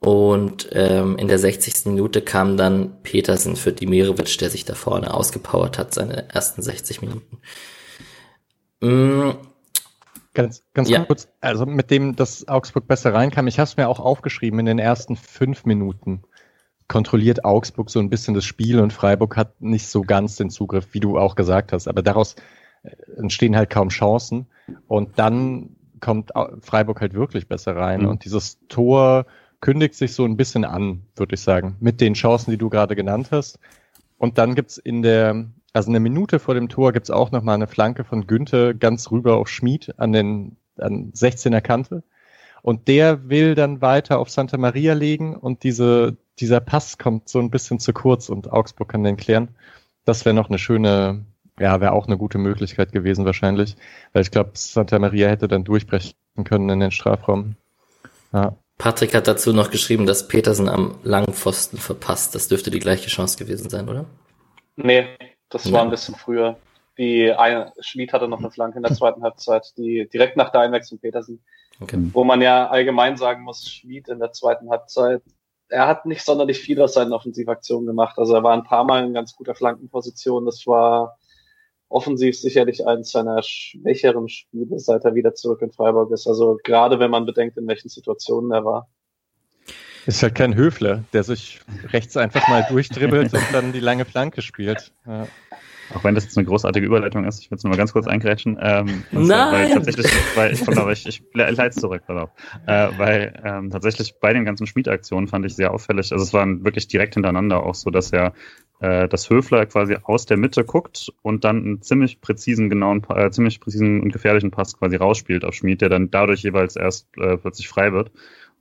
Und ähm, in der 60. Minute kam dann Petersen für Dimirovic, der sich da vorne ausgepowert hat, seine ersten 60 Minuten. Mm. Ganz, ganz ja. kurz, also mit dem, dass Augsburg besser reinkam, ich habe es mir auch aufgeschrieben, in den ersten fünf Minuten kontrolliert Augsburg so ein bisschen das Spiel und Freiburg hat nicht so ganz den Zugriff, wie du auch gesagt hast. Aber daraus äh, entstehen halt kaum Chancen. Und dann kommt Freiburg halt wirklich besser rein. Mhm. Und dieses Tor kündigt sich so ein bisschen an, würde ich sagen, mit den Chancen, die du gerade genannt hast. Und dann gibt's in der, also eine Minute vor dem Tor gibt's auch nochmal eine Flanke von Günther ganz rüber auf Schmied an den an 16er Kante. Und der will dann weiter auf Santa Maria legen und diese, dieser Pass kommt so ein bisschen zu kurz und Augsburg kann den klären. Das wäre noch eine schöne, ja, wäre auch eine gute Möglichkeit gewesen wahrscheinlich, weil ich glaube, Santa Maria hätte dann durchbrechen können in den Strafraum. Ja. Patrick hat dazu noch geschrieben, dass Petersen am langen Pfosten verpasst. Das dürfte die gleiche Chance gewesen sein, oder? Nee, das ja. war ein bisschen früher. Die eine, Schmied hatte noch eine Flanke in der [LAUGHS] zweiten Halbzeit, die direkt nach der Einwechslung Petersen. Okay. Wo man ja allgemein sagen muss, Schmied in der zweiten Halbzeit, er hat nicht sonderlich viel aus seinen Offensivaktionen gemacht. Also er war ein paar Mal in ganz guter Flankenposition. Das war offensiv sicherlich eines seiner schwächeren Spiele, seit er wieder zurück in Freiburg ist. Also gerade wenn man bedenkt, in welchen Situationen er war. Ist halt kein Höfler, der sich rechts einfach mal durchdribbelt und dann die lange Flanke spielt. Ja. Auch wenn das jetzt eine großartige Überleitung ist, ich will es nur mal ganz kurz eingrätschen. Ähm, Nein! Weil tatsächlich, weil ich, ich, ich leite zurück, darauf. Äh, weil ähm, tatsächlich bei den ganzen Schmiedaktionen fand ich sehr auffällig, also es waren wirklich direkt hintereinander auch so, dass er äh, dass Höfler quasi aus der Mitte guckt und dann einen ziemlich präzisen, genauen, äh, ziemlich präzisen und gefährlichen Pass quasi rausspielt auf Schmied, der dann dadurch jeweils erst äh, plötzlich frei wird.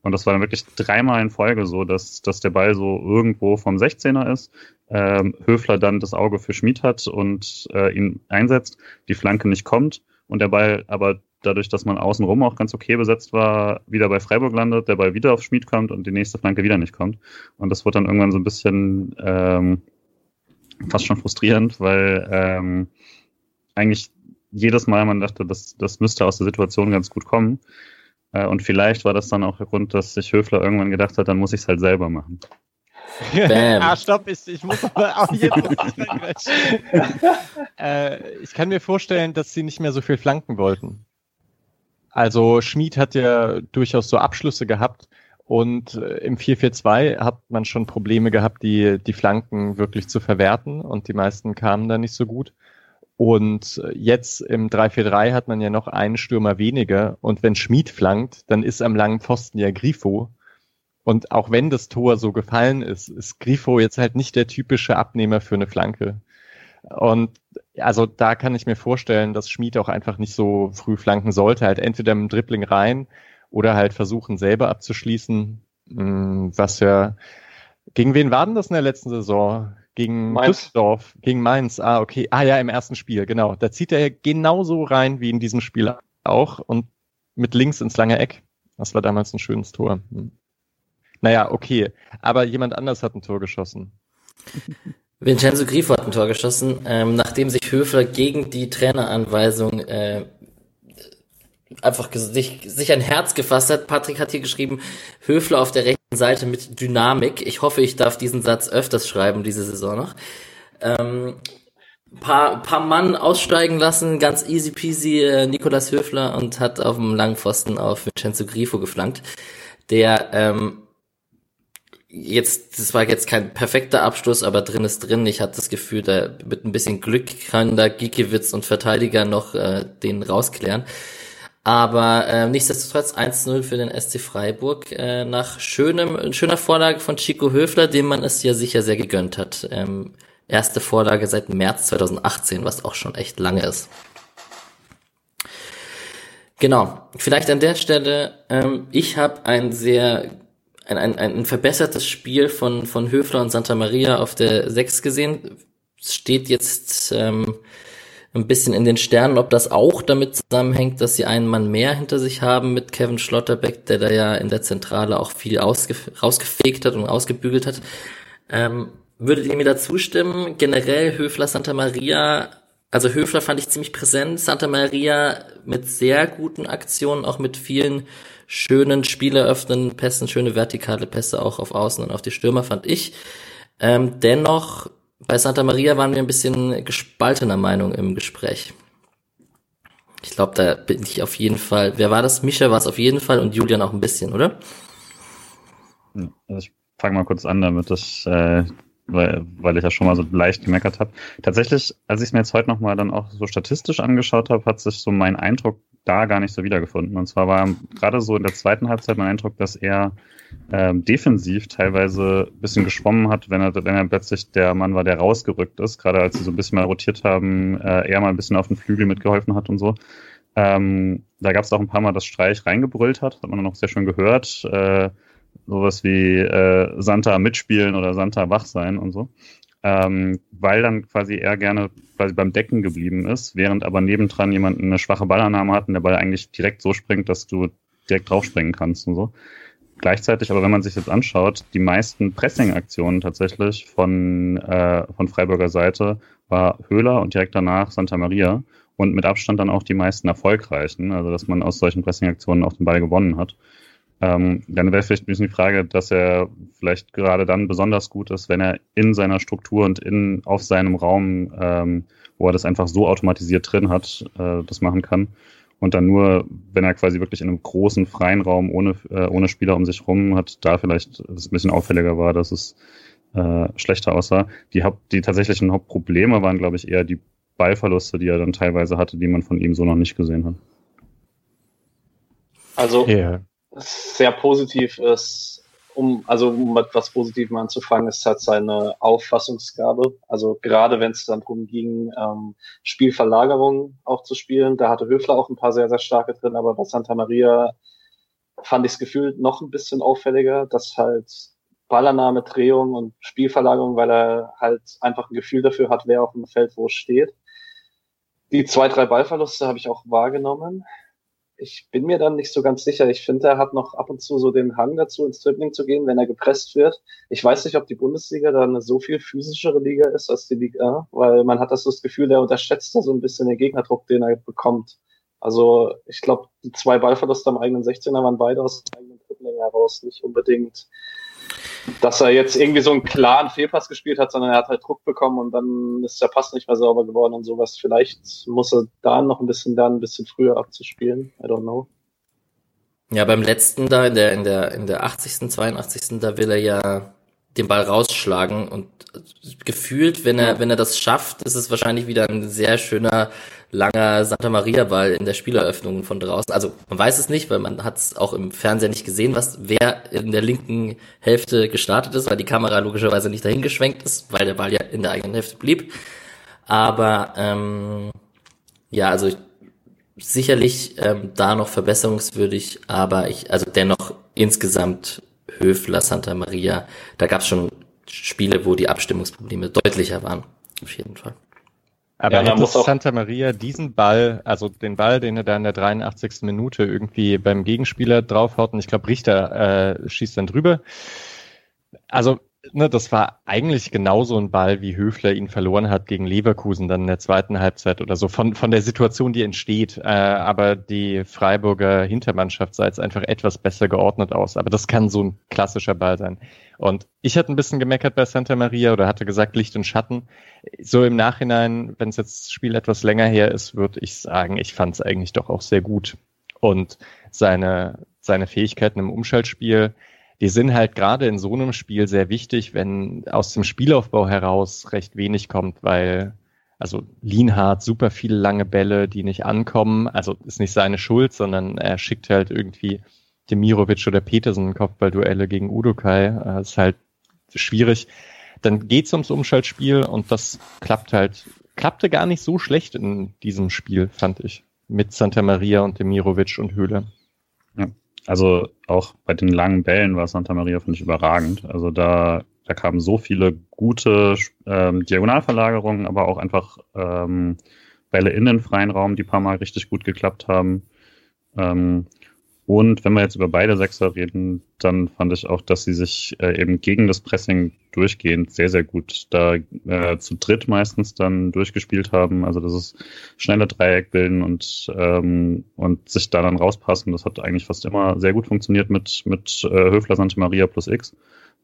Und das war dann wirklich dreimal in Folge so, dass, dass der Ball so irgendwo vom 16er ist, ähm, Höfler dann das Auge für Schmied hat und äh, ihn einsetzt, die Flanke nicht kommt und der Ball aber dadurch, dass man außenrum auch ganz okay besetzt war, wieder bei Freiburg landet, der Ball wieder auf Schmied kommt und die nächste Flanke wieder nicht kommt. Und das wurde dann irgendwann so ein bisschen ähm, fast schon frustrierend, weil ähm, eigentlich jedes Mal man dachte, das, das müsste aus der Situation ganz gut kommen. Äh, und vielleicht war das dann auch der Grund, dass sich Höfler irgendwann gedacht hat, dann muss ich es halt selber machen. Bam. [LAUGHS] ah, stopp, ich, ich muss aber auch jetzt [LAUGHS] äh, Ich kann mir vorstellen, dass sie nicht mehr so viel flanken wollten. Also Schmid hat ja durchaus so Abschlüsse gehabt und äh, im 4-4-2 hat man schon Probleme gehabt, die, die Flanken wirklich zu verwerten und die meisten kamen da nicht so gut. Und jetzt im 3-4-3 hat man ja noch einen Stürmer weniger. Und wenn Schmied flankt, dann ist am langen Pfosten ja Grifo. Und auch wenn das Tor so gefallen ist, ist Grifo jetzt halt nicht der typische Abnehmer für eine Flanke. Und also da kann ich mir vorstellen, dass Schmied auch einfach nicht so früh flanken sollte. Halt entweder im Dribbling rein oder halt versuchen selber abzuschließen. Hm, was ja, gegen wen war denn das in der letzten Saison? Gegen Mainz. Düsseldorf, gegen Mainz. Ah, okay. Ah ja, im ersten Spiel, genau. Da zieht er genauso rein wie in diesem Spiel auch und mit links ins lange Eck. Das war damals ein schönes Tor. Hm. Naja, okay. Aber jemand anders hat ein Tor geschossen. [LAUGHS] Vincenzo Grifo hat ein Tor geschossen, ähm, nachdem sich Höfler gegen die Traineranweisung äh, einfach sich, sich ein Herz gefasst hat. Patrick hat hier geschrieben, Höfler auf der rechten Seite mit Dynamik. Ich hoffe, ich darf diesen Satz öfters schreiben diese Saison noch. Ähm, paar, paar Mann aussteigen lassen, ganz easy peasy äh, Nikolas Höfler und hat auf dem Langpfosten auf Vincenzo Grifo geflankt, der ähm, jetzt, das war jetzt kein perfekter Abschluss, aber drin ist drin. Ich hatte das Gefühl, da mit ein bisschen Glück kann da Gikiewicz und Verteidiger noch äh, den rausklären. Aber äh, nichtsdestotrotz 1-0 für den SC Freiburg äh, nach schönem, schöner Vorlage von Chico Höfler, dem man es ja sicher sehr gegönnt hat. Ähm, erste Vorlage seit März 2018, was auch schon echt lange ist. Genau, vielleicht an der Stelle, ähm, ich habe ein sehr ein, ein, ein verbessertes Spiel von, von Höfler und Santa Maria auf der 6 gesehen. Es steht jetzt ähm, ein bisschen in den Sternen, ob das auch damit zusammenhängt, dass sie einen Mann mehr hinter sich haben mit Kevin Schlotterbeck, der da ja in der Zentrale auch viel rausgefegt hat und ausgebügelt hat. Ähm, würdet ihr mir da zustimmen? Generell Höfler Santa Maria, also Höfler fand ich ziemlich präsent, Santa Maria mit sehr guten Aktionen, auch mit vielen schönen spieleröffnenden Pässen, schöne vertikale Pässe auch auf Außen und auf die Stürmer fand ich. Ähm, dennoch bei Santa Maria waren wir ein bisschen gespaltener Meinung im Gespräch. Ich glaube, da bin ich auf jeden Fall. Wer war das? Mischa war es auf jeden Fall und Julian auch ein bisschen, oder? Also ich fange mal kurz an, damit ich, äh, weil, weil ich ja schon mal so leicht gemeckert habe. Tatsächlich, als ich es mir jetzt heute nochmal dann auch so statistisch angeschaut habe, hat sich so mein Eindruck da gar nicht so wiedergefunden. Und zwar war gerade so in der zweiten Halbzeit mein Eindruck, dass er ähm, defensiv teilweise ein bisschen geschwommen hat, wenn er, wenn er plötzlich der Mann war, der rausgerückt ist, gerade als sie so ein bisschen mal rotiert haben, äh, er mal ein bisschen auf den Flügel mitgeholfen hat und so. Ähm, da gab es auch ein paar Mal, dass Streich reingebrüllt hat, hat man noch sehr schön gehört. Äh, sowas wie äh, Santa mitspielen oder Santa wach sein und so ähm, weil dann quasi er gerne quasi beim Decken geblieben ist, während aber nebendran jemand eine schwache Ballannahme hat und der Ball eigentlich direkt so springt, dass du direkt draufspringen kannst und so. Gleichzeitig aber, wenn man sich jetzt anschaut, die meisten Pressing-Aktionen tatsächlich von, äh, von Freiburger Seite war Höhler und direkt danach Santa Maria und mit Abstand dann auch die meisten erfolgreichen, also dass man aus solchen Pressing-Aktionen auch den Ball gewonnen hat. Ähm, dann wäre vielleicht ein bisschen die Frage, dass er vielleicht gerade dann besonders gut ist, wenn er in seiner Struktur und in auf seinem Raum, ähm, wo er das einfach so automatisiert drin hat, äh, das machen kann. Und dann nur, wenn er quasi wirklich in einem großen freien Raum ohne, äh, ohne Spieler um sich rum hat, da vielleicht es ein bisschen auffälliger war, dass es äh, schlechter aussah. Die, Haupt, die tatsächlichen Hauptprobleme waren, glaube ich, eher die Ballverluste, die er dann teilweise hatte, die man von ihm so noch nicht gesehen hat. Also yeah sehr positiv ist, um, also um mit was Positivem anzufangen, ist halt seine Auffassungsgabe. Also gerade wenn es dann darum ging, ähm, Spielverlagerung auch zu spielen, da hatte Höfler auch ein paar sehr, sehr starke drin, aber bei Santa Maria fand ich das Gefühl noch ein bisschen auffälliger, dass halt Ballernahme, Drehung und Spielverlagerung, weil er halt einfach ein Gefühl dafür hat, wer auf dem Feld wo steht. Die zwei, drei Ballverluste habe ich auch wahrgenommen ich bin mir dann nicht so ganz sicher. Ich finde, er hat noch ab und zu so den Hang dazu, ins Dribbling zu gehen, wenn er gepresst wird. Ich weiß nicht, ob die Bundesliga da eine so viel physischere Liga ist als die Liga, weil man hat das, so das Gefühl, er unterschätzt da so ein bisschen den Gegnerdruck, den er bekommt. Also ich glaube, die zwei Ballverluste am eigenen 16er waren beide aus dem eigenen Dribbling heraus, nicht unbedingt dass er jetzt irgendwie so einen klaren Fehlpass gespielt hat, sondern er hat halt Druck bekommen und dann ist der Pass nicht mehr sauber geworden und sowas. Vielleicht muss er da noch ein bisschen dann ein bisschen früher abzuspielen. I don't know. Ja, beim letzten da in der in der in der 80. 82. da will er ja den Ball rausschlagen und gefühlt, wenn er wenn er das schafft, ist es wahrscheinlich wieder ein sehr schöner langer Santa Maria Ball in der Spieleröffnung von draußen. Also man weiß es nicht, weil man hat es auch im Fernseher nicht gesehen, was wer in der linken Hälfte gestartet ist, weil die Kamera logischerweise nicht dahin geschwenkt ist, weil der Ball ja in der eigenen Hälfte blieb. Aber ähm, ja, also sicherlich ähm, da noch verbesserungswürdig, aber ich, also dennoch insgesamt Höfler, Santa Maria, da gab es schon Spiele, wo die Abstimmungsprobleme deutlicher waren. Auf jeden Fall. Aber ja, hätte Santa Maria diesen Ball, also den Ball, den er da in der 83. Minute irgendwie beim Gegenspieler draufhaut, und ich glaube, Richter äh, schießt dann drüber. Also ne, das war eigentlich genauso ein Ball, wie Höfler ihn verloren hat gegen Leverkusen dann in der zweiten Halbzeit oder so, von, von der Situation, die entsteht. Äh, aber die Freiburger Hintermannschaft sah jetzt einfach etwas besser geordnet aus. Aber das kann so ein klassischer Ball sein. Und ich hatte ein bisschen gemeckert bei Santa Maria oder hatte gesagt Licht und Schatten. So im Nachhinein, wenn es jetzt das Spiel etwas länger her ist, würde ich sagen, ich fand es eigentlich doch auch sehr gut. Und seine, seine Fähigkeiten im Umschaltspiel, die sind halt gerade in so einem Spiel sehr wichtig, wenn aus dem Spielaufbau heraus recht wenig kommt, weil also Lienhardt super viele lange Bälle, die nicht ankommen. Also ist nicht seine Schuld, sondern er schickt halt irgendwie Demirovic oder Petersen Kopfballduelle gegen Udokai. Das ist halt schwierig. Dann geht's ums Umschaltspiel und das klappt halt, klappte gar nicht so schlecht in diesem Spiel, fand ich. Mit Santa Maria und Demirovic und Höhle. Ja. Also auch bei den langen Bällen war Santa Maria, finde ich, überragend. Also da, da kamen so viele gute ähm, Diagonalverlagerungen, aber auch einfach ähm, Bälle in den freien Raum, die paar Mal richtig gut geklappt haben. Ähm, und wenn wir jetzt über beide Sechser reden, dann fand ich auch, dass sie sich äh, eben gegen das Pressing durchgehend sehr, sehr gut da äh, zu dritt meistens dann durchgespielt haben. Also das ist schnelle Dreieck bilden und, ähm, und sich da dann rauspassen. Das hat eigentlich fast immer sehr gut funktioniert mit, mit äh, Höfler Santa Maria plus X.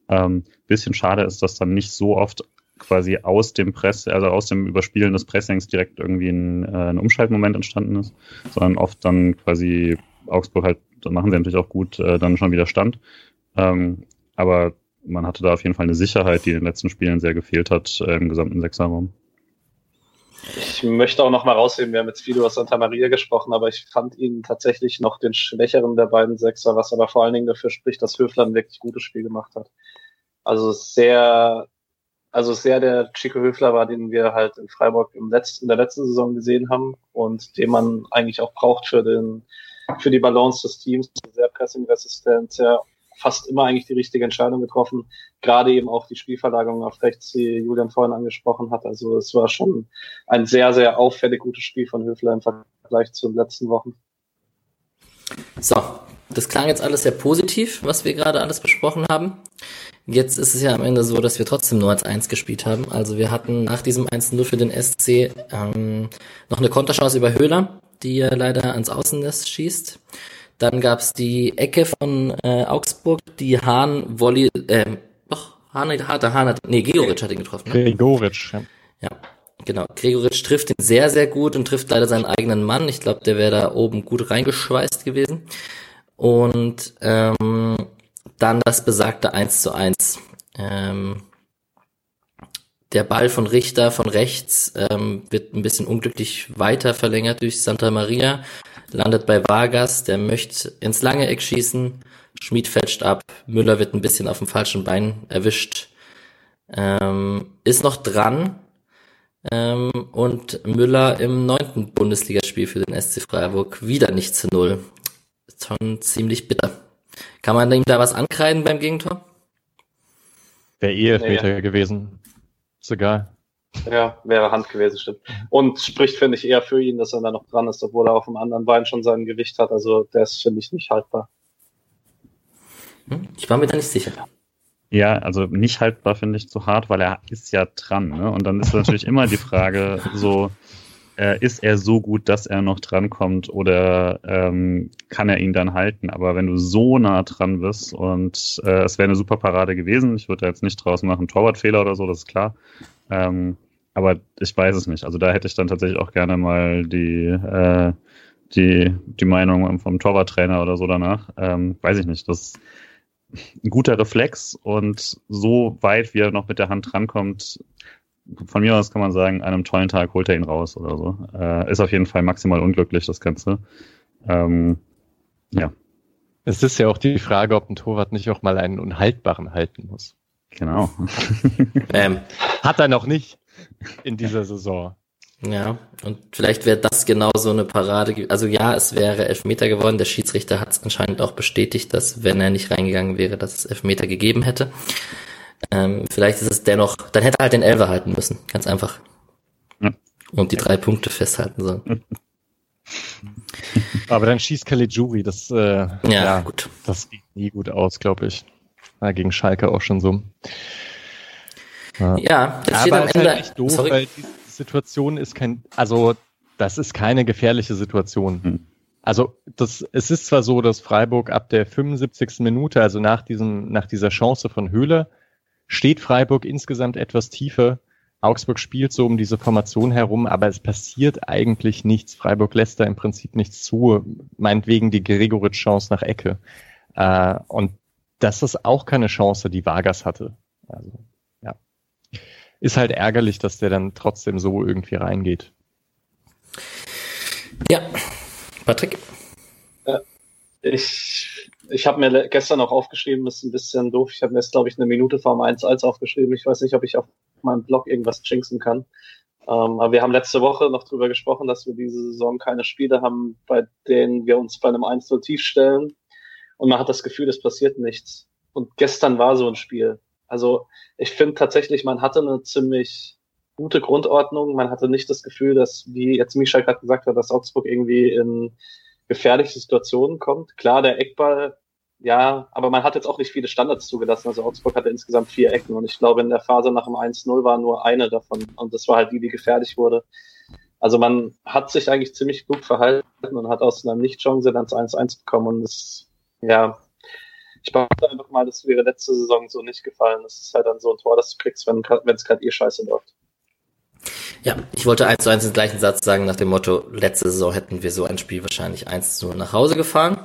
Ähm, bisschen schade ist, dass dann nicht so oft quasi aus dem Press, also aus dem Überspielen des Pressings direkt irgendwie ein, äh, ein Umschaltmoment entstanden ist, sondern oft dann quasi Augsburg halt das machen sie natürlich auch gut, äh, dann schon wieder stand. Ähm, aber man hatte da auf jeden Fall eine Sicherheit, die in den letzten Spielen sehr gefehlt hat äh, im gesamten Sechserraum. Ich möchte auch noch mal rausheben, wir haben jetzt viel über Santa Maria gesprochen, aber ich fand ihn tatsächlich noch den schwächeren der beiden Sechser, was aber vor allen Dingen dafür spricht, dass Höfler ein wirklich gutes Spiel gemacht hat. Also sehr, also sehr der Chico Höfler war, den wir halt in Freiburg im letzten, in der letzten Saison gesehen haben und den man eigentlich auch braucht für den, für die Balance des Teams, sehr pressingresistent, sehr fast immer eigentlich die richtige Entscheidung getroffen. Gerade eben auch die Spielverlagerung auf rechts, die Julian vorhin angesprochen hat. Also es war schon ein sehr, sehr auffällig gutes Spiel von Höfler im Vergleich zu den letzten Wochen. So, das klang jetzt alles sehr positiv, was wir gerade alles besprochen haben. Jetzt ist es ja am Ende so, dass wir trotzdem nur als Eins gespielt haben. Also wir hatten nach diesem 1-0 für den SC ähm, noch eine Konterchance über Höhler, die er leider ans Außennest schießt. Dann gab's die Ecke von äh, Augsburg, die Hahn Volley, äh, doch, Hahn, hat der Hahn hat, nee, Gregoritsch hat ihn getroffen. Ne? Gregoritsch, ja. Ja, genau. Gregoritsch trifft ihn sehr, sehr gut und trifft leider seinen eigenen Mann. Ich glaube, der wäre da oben gut reingeschweißt gewesen. Und ähm, dann das besagte 1 zu 1. Ähm, der Ball von Richter von rechts ähm, wird ein bisschen unglücklich weiter verlängert durch Santa Maria, landet bei Vargas, der möchte ins lange Eck schießen, Schmied fälscht ab, Müller wird ein bisschen auf dem falschen Bein erwischt, ähm, ist noch dran ähm, und Müller im neunten Bundesligaspiel für den SC Freiburg wieder nicht zu null. Ist schon ziemlich bitter. Kann man ihm da was ankreiden beim Gegentor? Wäre eh Elfmeter ja. gewesen. Ist egal. Ja, wäre Hand gewesen, stimmt. Und spricht, finde ich, eher für ihn, dass er da noch dran ist, obwohl er auf dem anderen Bein schon sein Gewicht hat. Also der ist, finde ich, nicht haltbar. Hm? Ich war mir da nicht sicher. Ja, also nicht haltbar finde ich zu hart, weil er ist ja dran. Ne? Und dann ist natürlich immer die Frage, so, äh, ist er so gut, dass er noch drankommt oder ähm, kann er ihn dann halten? Aber wenn du so nah dran bist und äh, es wäre eine super Parade gewesen, ich würde da jetzt nicht draus machen, Torwartfehler oder so, das ist klar. Ähm, aber ich weiß es nicht. Also da hätte ich dann tatsächlich auch gerne mal die, äh, die, die Meinung vom Torwarttrainer oder so danach. Ähm, weiß ich nicht. Das ist ein guter Reflex und so weit, wie er noch mit der Hand drankommt, von mir aus kann man sagen, an einem tollen Tag holt er ihn raus oder so. Äh, ist auf jeden Fall maximal unglücklich, das Ganze. Ähm, ja. Es ist ja auch die Frage, ob ein Torwart nicht auch mal einen Unhaltbaren halten muss. Genau. [LAUGHS] ähm, Hat er noch nicht in dieser Saison. Ja, und vielleicht wäre das genau so eine Parade. Also ja, es wäre Elfmeter geworden. Der Schiedsrichter hat es anscheinend auch bestätigt, dass wenn er nicht reingegangen wäre, dass es Elfmeter gegeben hätte. Ähm, vielleicht ist es dennoch, dann hätte er halt den Elfer halten müssen, ganz einfach. Ja. Und die drei Punkte festhalten sollen. [LAUGHS] Aber dann schießt Caligiuri, das, äh, ja, ja, gut. das geht nie gut aus, glaube ich. War gegen Schalke auch schon so. Ja, ja das steht am Ende. Halt echt doof, Sorry. weil die Situation ist kein, also das ist keine gefährliche Situation. Hm. Also das, es ist zwar so, dass Freiburg ab der 75. Minute, also nach diesem, nach dieser Chance von Höhle, steht Freiburg insgesamt etwas tiefer. Augsburg spielt so um diese Formation herum, aber es passiert eigentlich nichts. Freiburg lässt da im Prinzip nichts zu, meinetwegen die Gregoritsch-Chance nach Ecke. Äh, und das ist auch keine Chance, die Vargas hatte. Also, ja. Ist halt ärgerlich, dass der dann trotzdem so irgendwie reingeht. Ja, Patrick? Ich ich habe mir gestern auch aufgeschrieben, ist ein bisschen doof. Ich habe mir jetzt, glaube ich, eine Minute vor dem 1-1 aufgeschrieben. Ich weiß nicht, ob ich auf meinem Blog irgendwas jinxen kann. Ähm, aber wir haben letzte Woche noch drüber gesprochen, dass wir diese Saison keine Spiele haben, bei denen wir uns bei einem 1 tief stellen. Und man hat das Gefühl, es passiert nichts. Und gestern war so ein Spiel. Also ich finde tatsächlich, man hatte eine ziemlich gute Grundordnung. Man hatte nicht das Gefühl, dass, wie jetzt Michel gerade gesagt hat, dass Augsburg irgendwie in gefährliche Situationen kommt. Klar, der Eckball, ja, aber man hat jetzt auch nicht viele Standards zugelassen. Also Augsburg hatte insgesamt vier Ecken und ich glaube, in der Phase nach dem 1-0 war nur eine davon und das war halt die, die gefährlich wurde. Also man hat sich eigentlich ziemlich gut verhalten und hat aus einer Nicht-Chance dann 1-1 bekommen und das, ja, ich behaupte einfach mal, das wäre letzte Saison so nicht gefallen. Das ist halt dann so ein Tor, das du kriegst, wenn es gerade ihr Scheiße läuft. Ja, ich wollte eins zu eins den gleichen Satz sagen nach dem Motto, letzte Saison hätten wir so ein Spiel wahrscheinlich eins zu nach Hause gefahren.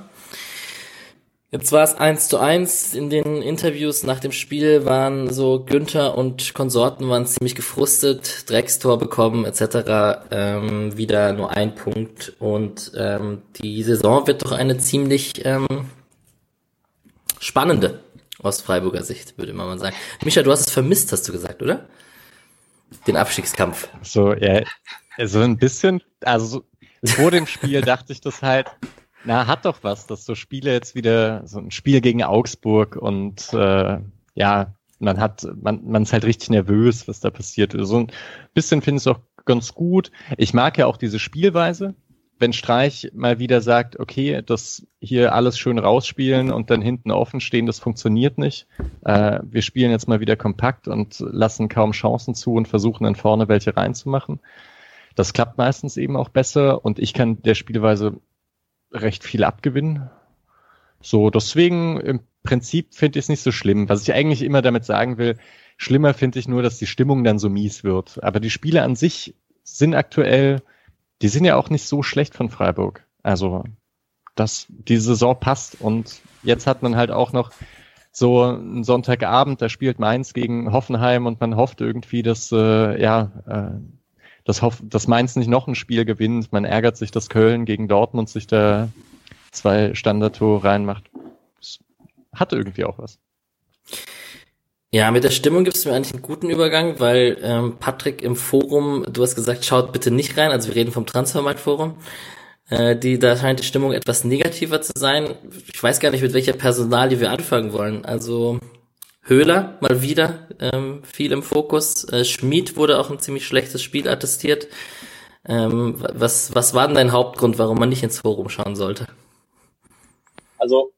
Jetzt war es eins zu eins. In den Interviews nach dem Spiel waren so Günther und Konsorten waren ziemlich gefrustet, Dreckstor bekommen etc. Ähm, wieder nur ein Punkt und ähm, die Saison wird doch eine ziemlich ähm, spannende aus Freiburger Sicht, würde man sagen. Micha, du hast es vermisst, hast du gesagt, oder? Den Abstiegskampf. So, ja, so ein bisschen, also vor dem Spiel [LAUGHS] dachte ich das halt, na, hat doch was, dass so Spiele jetzt wieder, so ein Spiel gegen Augsburg und äh, ja, man hat, man, man ist halt richtig nervös, was da passiert. So ein bisschen finde ich es auch ganz gut. Ich mag ja auch diese Spielweise, wenn Streich mal wieder sagt, okay, das hier alles schön rausspielen und dann hinten offen stehen, das funktioniert nicht. Äh, wir spielen jetzt mal wieder kompakt und lassen kaum Chancen zu und versuchen dann vorne welche reinzumachen. Das klappt meistens eben auch besser und ich kann der Spielweise recht viel abgewinnen. So, deswegen im Prinzip finde ich es nicht so schlimm. Was ich eigentlich immer damit sagen will, schlimmer finde ich nur, dass die Stimmung dann so mies wird. Aber die Spiele an sich sind aktuell die sind ja auch nicht so schlecht von Freiburg. Also, dass die Saison passt und jetzt hat man halt auch noch so einen Sonntagabend, da spielt Mainz gegen Hoffenheim und man hofft irgendwie, dass äh, ja äh, dass, Hoff dass Mainz nicht noch ein Spiel gewinnt. Man ärgert sich, dass Köln gegen Dortmund sich da zwei Standardtore reinmacht. Das hat irgendwie auch was. Ja, mit der Stimmung gibt es mir eigentlich einen guten Übergang, weil ähm, Patrick im Forum, du hast gesagt, schaut bitte nicht rein, also wir reden vom Transfermarkt-Forum. Äh, die, da scheint die Stimmung etwas negativer zu sein. Ich weiß gar nicht, mit welcher Personalie wir anfangen wollen. Also Höhler mal wieder ähm, viel im Fokus. Äh, Schmid wurde auch ein ziemlich schlechtes Spiel attestiert. Ähm, was, was war denn dein Hauptgrund, warum man nicht ins Forum schauen sollte? Also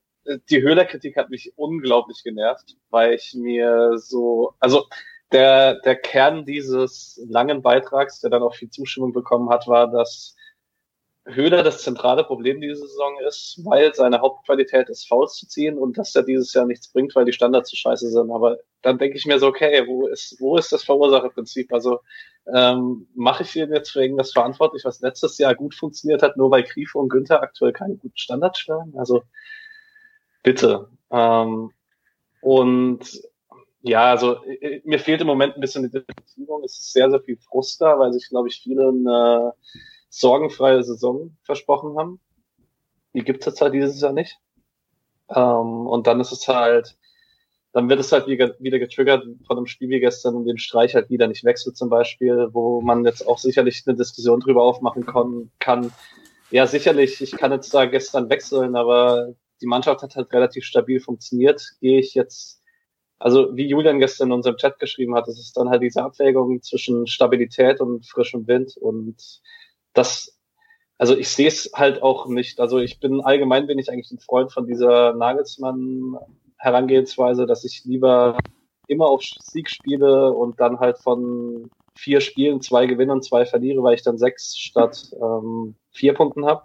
die Höhler-Kritik hat mich unglaublich genervt, weil ich mir so, also der, der Kern dieses langen Beitrags, der dann auch viel Zustimmung bekommen hat, war, dass Höhler das zentrale Problem diese Saison ist, weil seine Hauptqualität ist, Fouls zu ziehen und dass er dieses Jahr nichts bringt, weil die Standards zu scheiße sind. Aber dann denke ich mir so, okay, wo ist, wo ist das Verursacherprinzip? Also ähm, mache ich ihn jetzt für irgendwas verantwortlich, was letztes Jahr gut funktioniert hat, nur weil Grifo und Günther aktuell keine guten Standards stellen? Also bitte. Ähm, und ja, also mir fehlt im Moment ein bisschen die Differenzierung. Es ist sehr, sehr viel Frust da, weil sich, glaube ich, viele eine sorgenfreie Saison versprochen haben. Die gibt es halt dieses Jahr nicht. Ähm, und dann ist es halt, dann wird es halt wieder, wieder getriggert von einem Spiel wie gestern, in dem Streich halt wieder nicht wechselt zum Beispiel, wo man jetzt auch sicherlich eine Diskussion drüber aufmachen kann. Ja, sicherlich, ich kann jetzt da gestern wechseln, aber die Mannschaft hat halt relativ stabil funktioniert. Gehe ich jetzt also wie Julian gestern in unserem Chat geschrieben hat, es ist dann halt diese Abwägung zwischen Stabilität und frischem Wind und das, also ich sehe es halt auch nicht. Also ich bin allgemein bin ich eigentlich ein Freund von dieser Nagelsmann Herangehensweise, dass ich lieber immer auf Sieg spiele und dann halt von vier Spielen zwei gewinne und zwei verliere, weil ich dann sechs statt ähm, vier Punkten habe.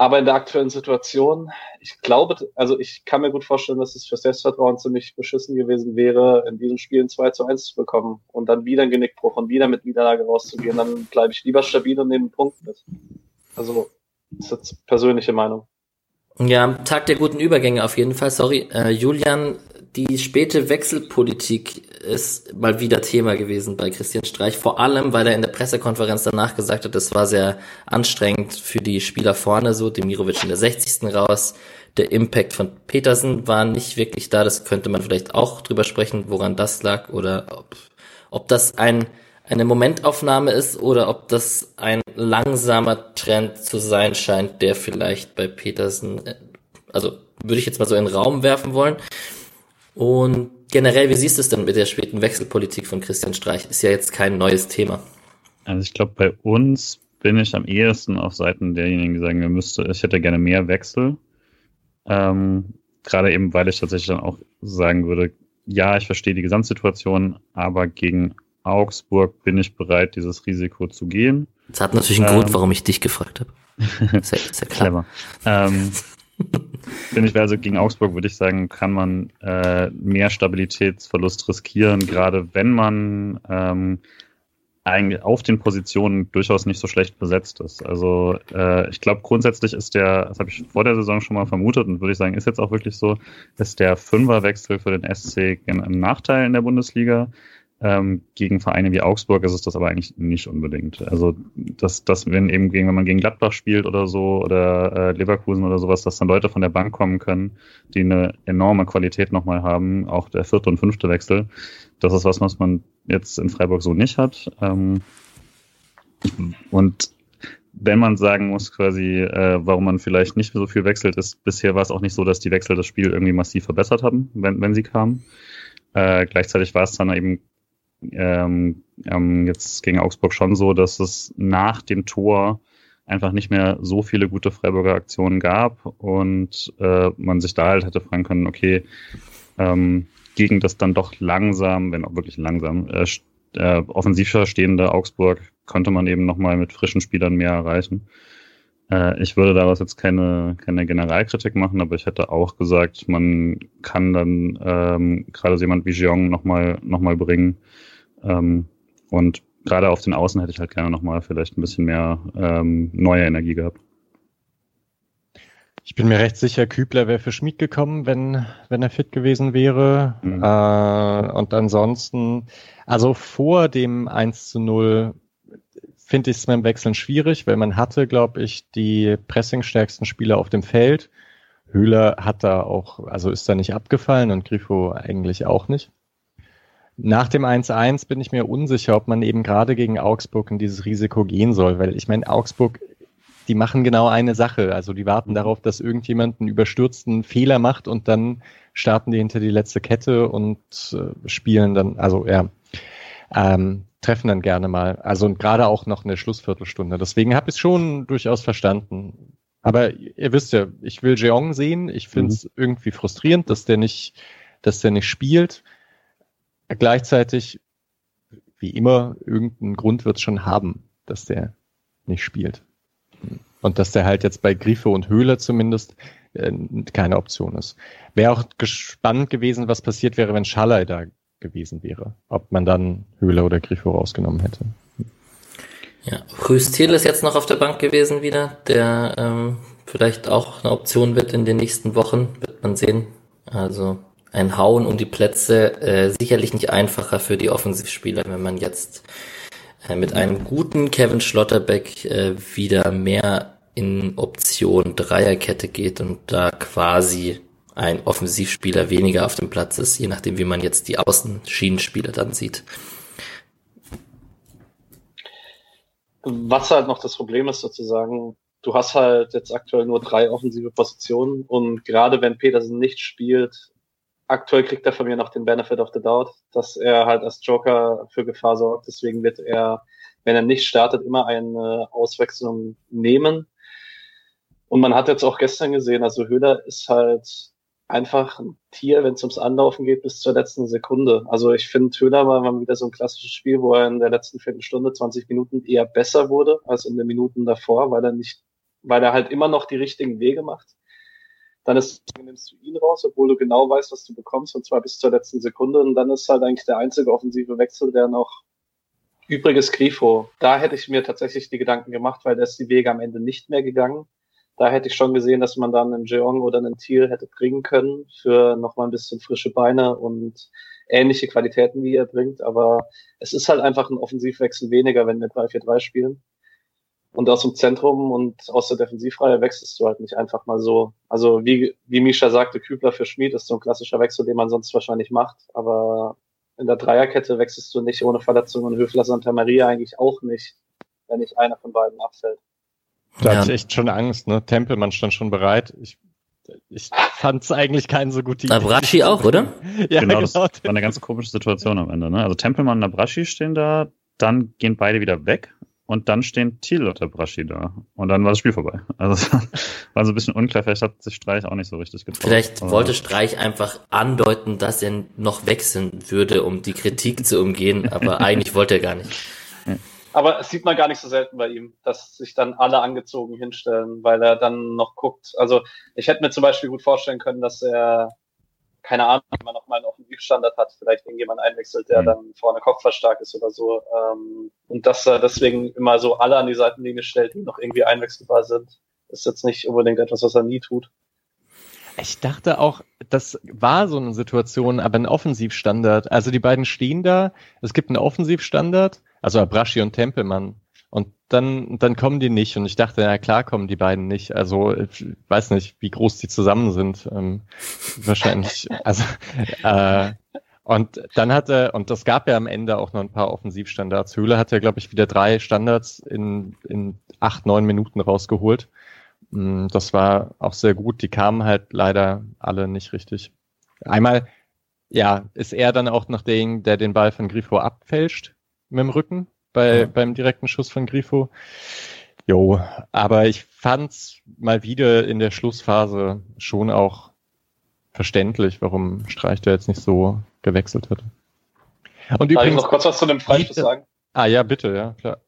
Aber in der aktuellen Situation, ich glaube, also ich kann mir gut vorstellen, dass es für Selbstvertrauen ziemlich beschissen gewesen wäre, in diesen Spielen 2 zu 1 zu bekommen und dann wieder ein Genickbruch und wieder mit Niederlage rauszugehen. Dann bleibe ich lieber stabil und nehme einen Punkt mit. Also, das ist jetzt persönliche Meinung. Ja, Tag der guten Übergänge auf jeden Fall. Sorry, äh, Julian, die späte Wechselpolitik ist mal wieder Thema gewesen bei Christian Streich. Vor allem, weil er in der Pressekonferenz danach gesagt hat, es war sehr anstrengend für die Spieler vorne, so Demirovic in der 60. raus. Der Impact von Petersen war nicht wirklich da. Das könnte man vielleicht auch drüber sprechen, woran das lag oder ob, ob das ein eine Momentaufnahme ist oder ob das ein langsamer Trend zu sein scheint, der vielleicht bei Petersen, äh, also würde ich jetzt mal so in den Raum werfen wollen. Und generell, wie siehst du es denn mit der späten Wechselpolitik von Christian Streich? Ist ja jetzt kein neues Thema. Also ich glaube, bei uns bin ich am ehesten auf Seiten derjenigen, die sagen, wir müsste, ich hätte gerne mehr Wechsel. Ähm, gerade eben, weil ich tatsächlich dann auch sagen würde, ja, ich verstehe die Gesamtsituation, aber gegen Augsburg bin ich bereit, dieses Risiko zu gehen. Das hat natürlich einen ähm, Grund, warum ich dich gefragt habe. [LAUGHS] Sehr, sehr klar. Clever. Ähm, bin ich also gegen Augsburg würde ich sagen, kann man äh, mehr Stabilitätsverlust riskieren, gerade wenn man ähm, eigentlich auf den Positionen durchaus nicht so schlecht besetzt ist. Also äh, ich glaube grundsätzlich ist der, das habe ich vor der Saison schon mal vermutet und würde ich sagen, ist jetzt auch wirklich so, ist der Fünferwechsel für den SC ein Nachteil in der Bundesliga. Ähm, gegen Vereine wie Augsburg ist es das aber eigentlich nicht unbedingt. Also dass, dass wenn eben gegen, wenn man gegen Gladbach spielt oder so oder äh, Leverkusen oder sowas, dass dann Leute von der Bank kommen können, die eine enorme Qualität nochmal haben, auch der vierte und fünfte Wechsel. Das ist was, was man jetzt in Freiburg so nicht hat. Ähm, und wenn man sagen muss, quasi, äh, warum man vielleicht nicht so viel wechselt, ist bisher war es auch nicht so, dass die Wechsel das Spiel irgendwie massiv verbessert haben, wenn, wenn sie kamen. Äh, gleichzeitig war es dann eben ähm, ähm, jetzt gegen Augsburg schon so, dass es nach dem Tor einfach nicht mehr so viele gute Freiburger Aktionen gab und äh, man sich da halt hätte fragen können, okay, ähm, gegen das dann doch langsam, wenn auch wirklich langsam, äh, äh, offensiver stehende Augsburg konnte man eben nochmal mit frischen Spielern mehr erreichen. Äh, ich würde daraus jetzt keine, keine Generalkritik machen, aber ich hätte auch gesagt, man kann dann ähm, gerade so jemand wie Jeong nochmal noch mal bringen, ähm, und gerade auf den Außen hätte ich halt gerne nochmal vielleicht ein bisschen mehr ähm, neue Energie gehabt. Ich bin mir recht sicher, Kübler wäre für Schmid gekommen, wenn, wenn er fit gewesen wäre. Mhm. Äh, und ansonsten, also vor dem 1 zu 0 finde ich es beim Wechseln schwierig, weil man hatte, glaube ich, die pressingstärksten Spieler auf dem Feld. Höhler hat da auch, also ist da nicht abgefallen und Grifo eigentlich auch nicht. Nach dem 1-1 bin ich mir unsicher, ob man eben gerade gegen Augsburg in dieses Risiko gehen soll, weil ich meine, Augsburg, die machen genau eine Sache. Also die warten darauf, dass irgendjemand einen überstürzten Fehler macht und dann starten die hinter die letzte Kette und äh, spielen dann, also ja, ähm, treffen dann gerne mal. Also gerade auch noch eine Schlussviertelstunde. Deswegen habe ich es schon durchaus verstanden. Aber ihr wisst ja, ich will Jeong sehen. Ich finde es mhm. irgendwie frustrierend, dass der nicht, dass der nicht spielt. Gleichzeitig, wie immer, irgendeinen Grund wird es schon haben, dass der nicht spielt. Und dass der halt jetzt bei Griffe und Höhle zumindest äh, keine Option ist. Wäre auch gespannt gewesen, was passiert wäre, wenn Schalay da gewesen wäre. Ob man dann Höhle oder Griffe rausgenommen hätte. Ja, Rüstil ist jetzt noch auf der Bank gewesen wieder, der ähm, vielleicht auch eine Option wird in den nächsten Wochen, wird man sehen. Also ein Hauen um die Plätze äh, sicherlich nicht einfacher für die Offensivspieler, wenn man jetzt äh, mit einem guten Kevin Schlotterbeck äh, wieder mehr in Option Dreierkette geht und da quasi ein Offensivspieler weniger auf dem Platz ist, je nachdem, wie man jetzt die Außenschienenspieler dann sieht. Was halt noch das Problem ist sozusagen, du hast halt jetzt aktuell nur drei offensive Positionen und gerade wenn Petersen nicht spielt, aktuell kriegt er von mir noch den Benefit of the Doubt, dass er halt als Joker für Gefahr sorgt. Deswegen wird er, wenn er nicht startet, immer eine Auswechslung nehmen. Und man hat jetzt auch gestern gesehen, also Höhler ist halt einfach ein Tier, wenn es ums Anlaufen geht, bis zur letzten Sekunde. Also ich finde, Höhler war mal wieder so ein klassisches Spiel, wo er in der letzten Viertelstunde, 20 Minuten eher besser wurde als in den Minuten davor, weil er nicht, weil er halt immer noch die richtigen Wege macht dann ist, nimmst du ihn raus, obwohl du genau weißt, was du bekommst, und zwar bis zur letzten Sekunde. Und dann ist halt eigentlich der einzige offensive Wechsel, der noch übriges Grifo. Da hätte ich mir tatsächlich die Gedanken gemacht, weil der ist die Wege am Ende nicht mehr gegangen. Da hätte ich schon gesehen, dass man dann einen Jeong oder einen Thiel hätte bringen können für nochmal ein bisschen frische Beine und ähnliche Qualitäten, wie er bringt. Aber es ist halt einfach ein Offensivwechsel weniger, wenn wir 3-4-3 spielen. Und aus dem Zentrum und aus der Defensivreihe wechselst du halt nicht einfach mal so. Also wie, wie Misha sagte, Kübler für Schmid ist so ein klassischer Wechsel, den man sonst wahrscheinlich macht. Aber in der Dreierkette wechselst du nicht ohne Verletzung und Höfler Santa Maria eigentlich auch nicht, wenn nicht einer von beiden abfällt. Da ja. hatte ich echt schon Angst, ne? Tempelmann stand schon bereit. Ich, ich fand es eigentlich keinen so guten Abrashi auch, oder? [LAUGHS] ja, genau, das genau. war eine ganz komische Situation am Ende. Ne? Also Tempelmann und Abrashi stehen da, dann gehen beide wieder weg und dann stehen Thiel und Braschi da. Und dann war das Spiel vorbei. [LAUGHS] Also war so ein bisschen unklar, vielleicht hat sich Streich auch nicht so richtig getraut. Vielleicht Aber wollte Streich einfach andeuten, dass er noch wechseln würde, um die Kritik zu umgehen, aber [LAUGHS] eigentlich wollte er gar nicht. Aber es sieht man gar nicht so selten bei ihm, dass sich dann alle angezogen hinstellen, weil er dann noch guckt. Also ich hätte mir zum Beispiel gut vorstellen können, dass er keine Ahnung, wenn man nochmal einen Offensivstandard hat, vielleicht irgendjemand einwechselt, der mhm. dann vorne kopfverstark ist oder so. Ähm, und dass er deswegen immer so alle an die Seitenlinie stellt, die noch irgendwie einwechselbar sind, ist jetzt nicht unbedingt etwas, was er nie tut. Ich dachte auch, das war so eine Situation, aber ein Offensivstandard. Also die beiden stehen da, es gibt einen Offensivstandard, also Abrashi und Tempelmann und dann, dann kommen die nicht. Und ich dachte, ja klar kommen die beiden nicht. Also ich weiß nicht, wie groß die zusammen sind. Ähm, wahrscheinlich. [LAUGHS] Also äh, und dann hatte, und das gab ja am Ende auch noch ein paar Offensivstandards. Höhle hat ja, glaube ich, wieder drei Standards in, in acht, neun Minuten rausgeholt. Mm, das war auch sehr gut. Die kamen halt leider alle nicht richtig. Einmal, ja, ist er dann auch noch der, der den Ball von Grifo abfälscht mit dem Rücken bei, ja. beim direkten Schuss von Grifo. Jo, aber ich fand's mal wieder in der Schlussphase schon auch verständlich, warum Streich da jetzt nicht so gewechselt hat. Und Darf übrigens, ich noch kurz was zu dem Freischuss sagen? Ah ja, bitte, ja, klar.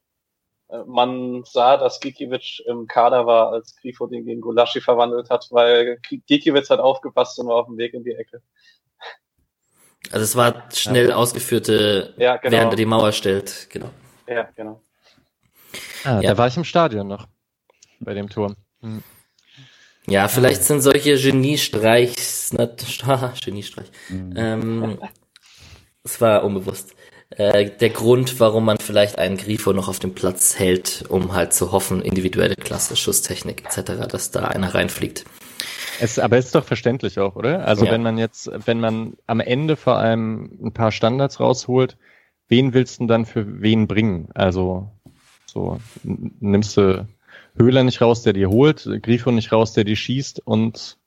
Äh, man sah, dass Gikiewicz im Kader war, als Grifo den gegen Gulaschi verwandelt hat, weil Gikiewicz hat aufgepasst und war auf dem Weg in die Ecke. Also es war schnell ja. ausgeführte, ja, genau. während er die Mauer stellt, genau. Ja, genau. Ah, ja. Da war ich im Stadion noch bei dem Tor. Hm. Ja, vielleicht sind solche Geniestreichs, [LAUGHS] Geniestreich. Mhm. Ähm, das war unbewusst. Äh, der Grund, warum man vielleicht einen Grifo noch auf dem Platz hält, um halt zu hoffen, individuelle Klasse, Schusstechnik etc., dass da einer reinfliegt. Es, aber es ist doch verständlich auch, oder? Also ja. wenn man jetzt, wenn man am Ende vor allem ein paar Standards rausholt, wen willst du dann für wen bringen? Also so nimmst du Höhler nicht raus, der dir holt, Grifo nicht raus, der dir schießt und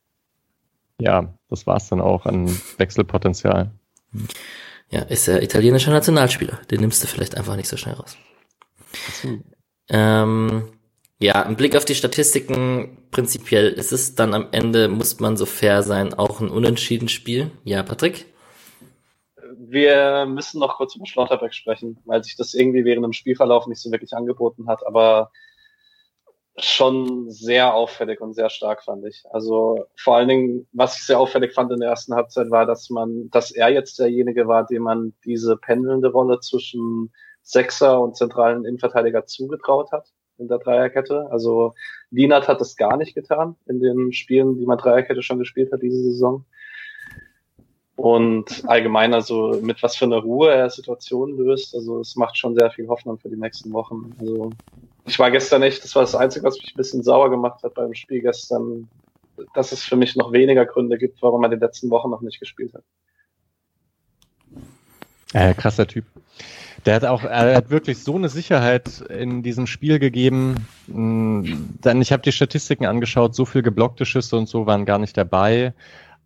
ja, das war's dann auch an Wechselpotenzial. Ja, ist er italienischer Nationalspieler. Den nimmst du vielleicht einfach nicht so schnell raus. Ähm, ja, ein Blick auf die Statistiken, prinzipiell ist es dann am Ende, muss man so fair sein, auch ein unentschieden Spiel. Ja, Patrick? Wir müssen noch kurz über Schlotterbeck sprechen, weil sich das irgendwie während dem Spielverlauf nicht so wirklich angeboten hat, aber schon sehr auffällig und sehr stark fand ich. Also vor allen Dingen, was ich sehr auffällig fand in der ersten Halbzeit war, dass man, dass er jetzt derjenige war, dem man diese pendelnde Rolle zwischen Sechser und zentralen Innenverteidiger zugetraut hat in der Dreierkette. Also Lienert hat das gar nicht getan in den Spielen, die man Dreierkette schon gespielt hat diese Saison und allgemein also mit was für einer Ruhe er Situationen löst. Also es macht schon sehr viel Hoffnung für die nächsten Wochen. Also ich war gestern nicht, das war das Einzige, was mich ein bisschen sauer gemacht hat beim Spiel gestern, dass es für mich noch weniger Gründe gibt, warum er die letzten Wochen noch nicht gespielt hat. Äh, krasser Typ. Der hat auch, er hat wirklich so eine Sicherheit in diesem Spiel gegeben. Hm, dann, ich habe die Statistiken angeschaut, so viel geblockte Schüsse und so waren gar nicht dabei.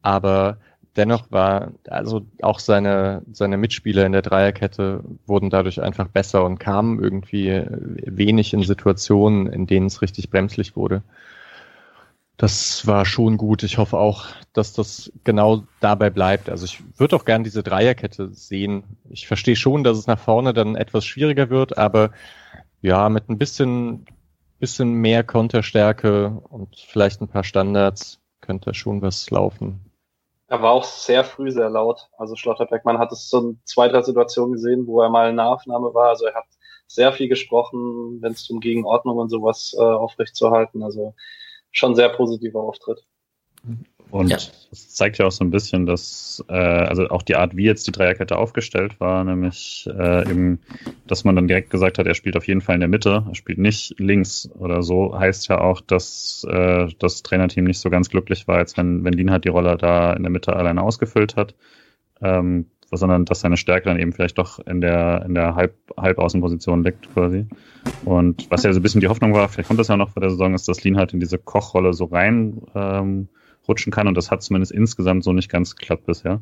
Aber dennoch war, also auch seine, seine Mitspieler in der Dreierkette wurden dadurch einfach besser und kamen irgendwie wenig in Situationen, in denen es richtig bremslich wurde. Das war schon gut. Ich hoffe auch, dass das genau dabei bleibt. Also ich würde auch gern diese Dreierkette sehen. Ich verstehe schon, dass es nach vorne dann etwas schwieriger wird, aber ja, mit ein bisschen, bisschen mehr Konterstärke und vielleicht ein paar Standards könnte schon was laufen. Er war auch sehr früh sehr laut. Also Schlotterbeck, man hat es so in zwei, drei Situationen gesehen, wo er mal in Nahaufnahme war. Also er hat sehr viel gesprochen, wenn es um Gegenordnung und sowas äh, aufrechtzuerhalten. Also schon sehr positiver Auftritt. Und ja. das zeigt ja auch so ein bisschen, dass äh, also auch die Art, wie jetzt die Dreierkette aufgestellt war, nämlich äh, eben, dass man dann direkt gesagt hat, er spielt auf jeden Fall in der Mitte, er spielt nicht links oder so, heißt ja auch, dass äh, das Trainerteam nicht so ganz glücklich war, als wenn, wenn Lienhardt die Rolle da in der Mitte alleine ausgefüllt hat. Ähm, sondern dass seine Stärke dann eben vielleicht doch in der, in der Halb, Halbaußenposition liegt quasi. Und was ja so ein bisschen die Hoffnung war, vielleicht kommt das ja noch vor der Saison, ist, dass Lien halt in diese Kochrolle so rein ähm, rutschen kann und das hat zumindest insgesamt so nicht ganz geklappt bisher.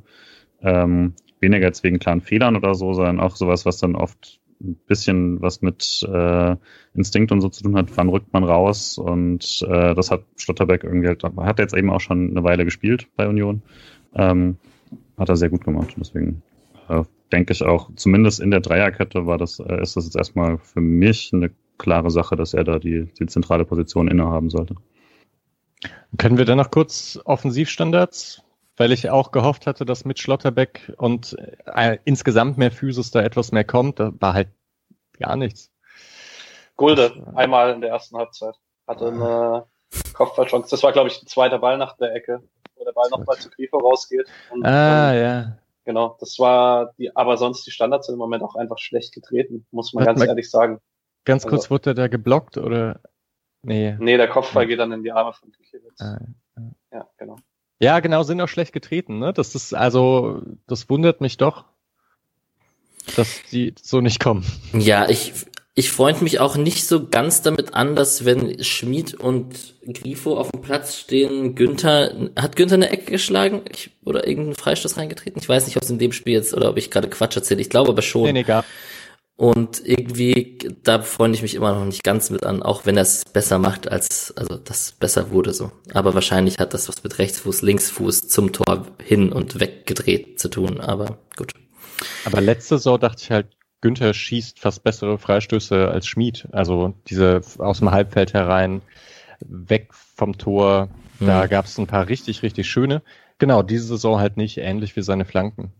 Ähm, weniger jetzt wegen klaren Fehlern oder so, sondern auch sowas, was dann oft ein bisschen was mit äh, Instinkt und so zu tun hat, wann rückt man raus und äh, das hat Schlotterbeck irgendwie halt, hat jetzt eben auch schon eine Weile gespielt bei Union. Ähm, hat er sehr gut gemacht. Deswegen äh, denke ich auch, zumindest in der Dreierkette war das, äh, ist das jetzt erstmal für mich eine klare Sache, dass er da die, die zentrale Position innehaben sollte. Können wir dann noch kurz Offensivstandards? Weil ich auch gehofft hatte, dass mit Schlotterbeck und äh, insgesamt mehr Physis da etwas mehr kommt. Da war halt gar nichts. Gulde, einmal in der ersten Halbzeit. Hatte eine Kopfballchance. Das war, glaube ich, ein zweiter Ball nach der Ecke wo der Ball nochmal zu Grifo rausgeht. Und, ah, ähm, ja. Genau, das war die, aber sonst die Standards sind im Moment auch einfach schlecht getreten, muss man Hat ganz man ehrlich sagen. Ganz also, kurz, wurde der da geblockt oder? Nee. Nee, der Kopfball ja. geht dann in die Arme von Kikiewicz. Ah, ja. ja, genau. Ja, genau, sind auch schlecht getreten, ne? Das ist, also, das wundert mich doch, dass die so nicht kommen. Ja, ich, ich freund mich auch nicht so ganz damit an, dass wenn Schmid und Grifo auf dem Platz stehen, Günther, hat Günther eine Ecke geschlagen ich, oder irgendeinen Freistoß reingetreten? Ich weiß nicht, ob es in dem Spiel jetzt oder ob ich gerade Quatsch erzähle. Ich glaube aber schon. Nee, nee, gar. Und irgendwie, da freue ich mich immer noch nicht ganz mit an, auch wenn er es besser macht, als, also das besser wurde so. Aber wahrscheinlich hat das was mit Rechtsfuß, Linksfuß zum Tor hin und weggedreht zu tun, aber gut. Aber letzte Saison dachte ich halt, Günther schießt fast bessere Freistöße als Schmid. Also diese aus dem Halbfeld herein, weg vom Tor. Da mhm. gab es ein paar richtig, richtig schöne. Genau, diese Saison halt nicht, ähnlich wie seine Flanken.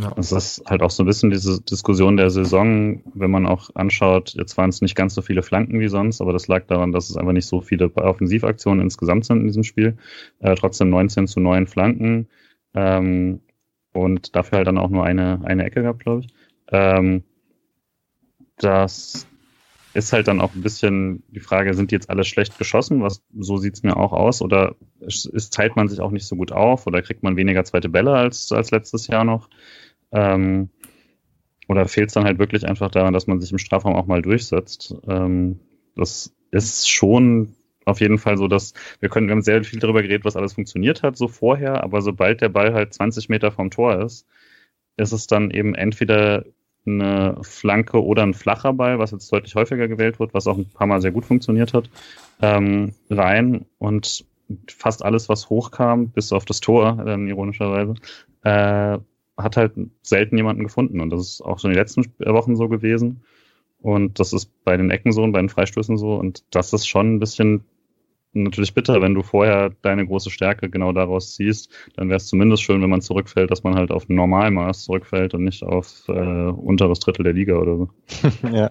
Ja. Das ist halt auch so ein bisschen diese Diskussion der Saison, wenn man auch anschaut, jetzt waren es nicht ganz so viele Flanken wie sonst, aber das lag daran, dass es einfach nicht so viele Offensivaktionen insgesamt sind in diesem Spiel. Äh, trotzdem 19 zu 9 Flanken ähm, und dafür halt dann auch nur eine, eine Ecke gehabt, glaube ich. Ähm, das ist halt dann auch ein bisschen die Frage, sind die jetzt alle schlecht geschossen? Was, so sieht's mir auch aus. Oder ist, teilt man sich auch nicht so gut auf? Oder kriegt man weniger zweite Bälle als, als letztes Jahr noch? Ähm, oder fehlt es dann halt wirklich einfach daran, dass man sich im Strafraum auch mal durchsetzt? Ähm, das ist schon auf jeden Fall so, dass wir können, wir haben sehr viel darüber geredet, was alles funktioniert hat, so vorher, aber sobald der Ball halt 20 Meter vom Tor ist, ist es dann eben entweder eine Flanke oder ein flacher Ball, was jetzt deutlich häufiger gewählt wird, was auch ein paar Mal sehr gut funktioniert hat, ähm, rein und fast alles, was hochkam, bis auf das Tor, dann ironischerweise, äh, hat halt selten jemanden gefunden. Und das ist auch schon in den letzten Wochen so gewesen. Und das ist bei den Ecken so und bei den Freistößen so. Und das ist schon ein bisschen natürlich bitter, wenn du vorher deine große Stärke genau daraus ziehst. Dann wäre es zumindest schön, wenn man zurückfällt, dass man halt auf Normalmaß zurückfällt und nicht auf äh, unteres Drittel der Liga oder so. [LAUGHS] ja.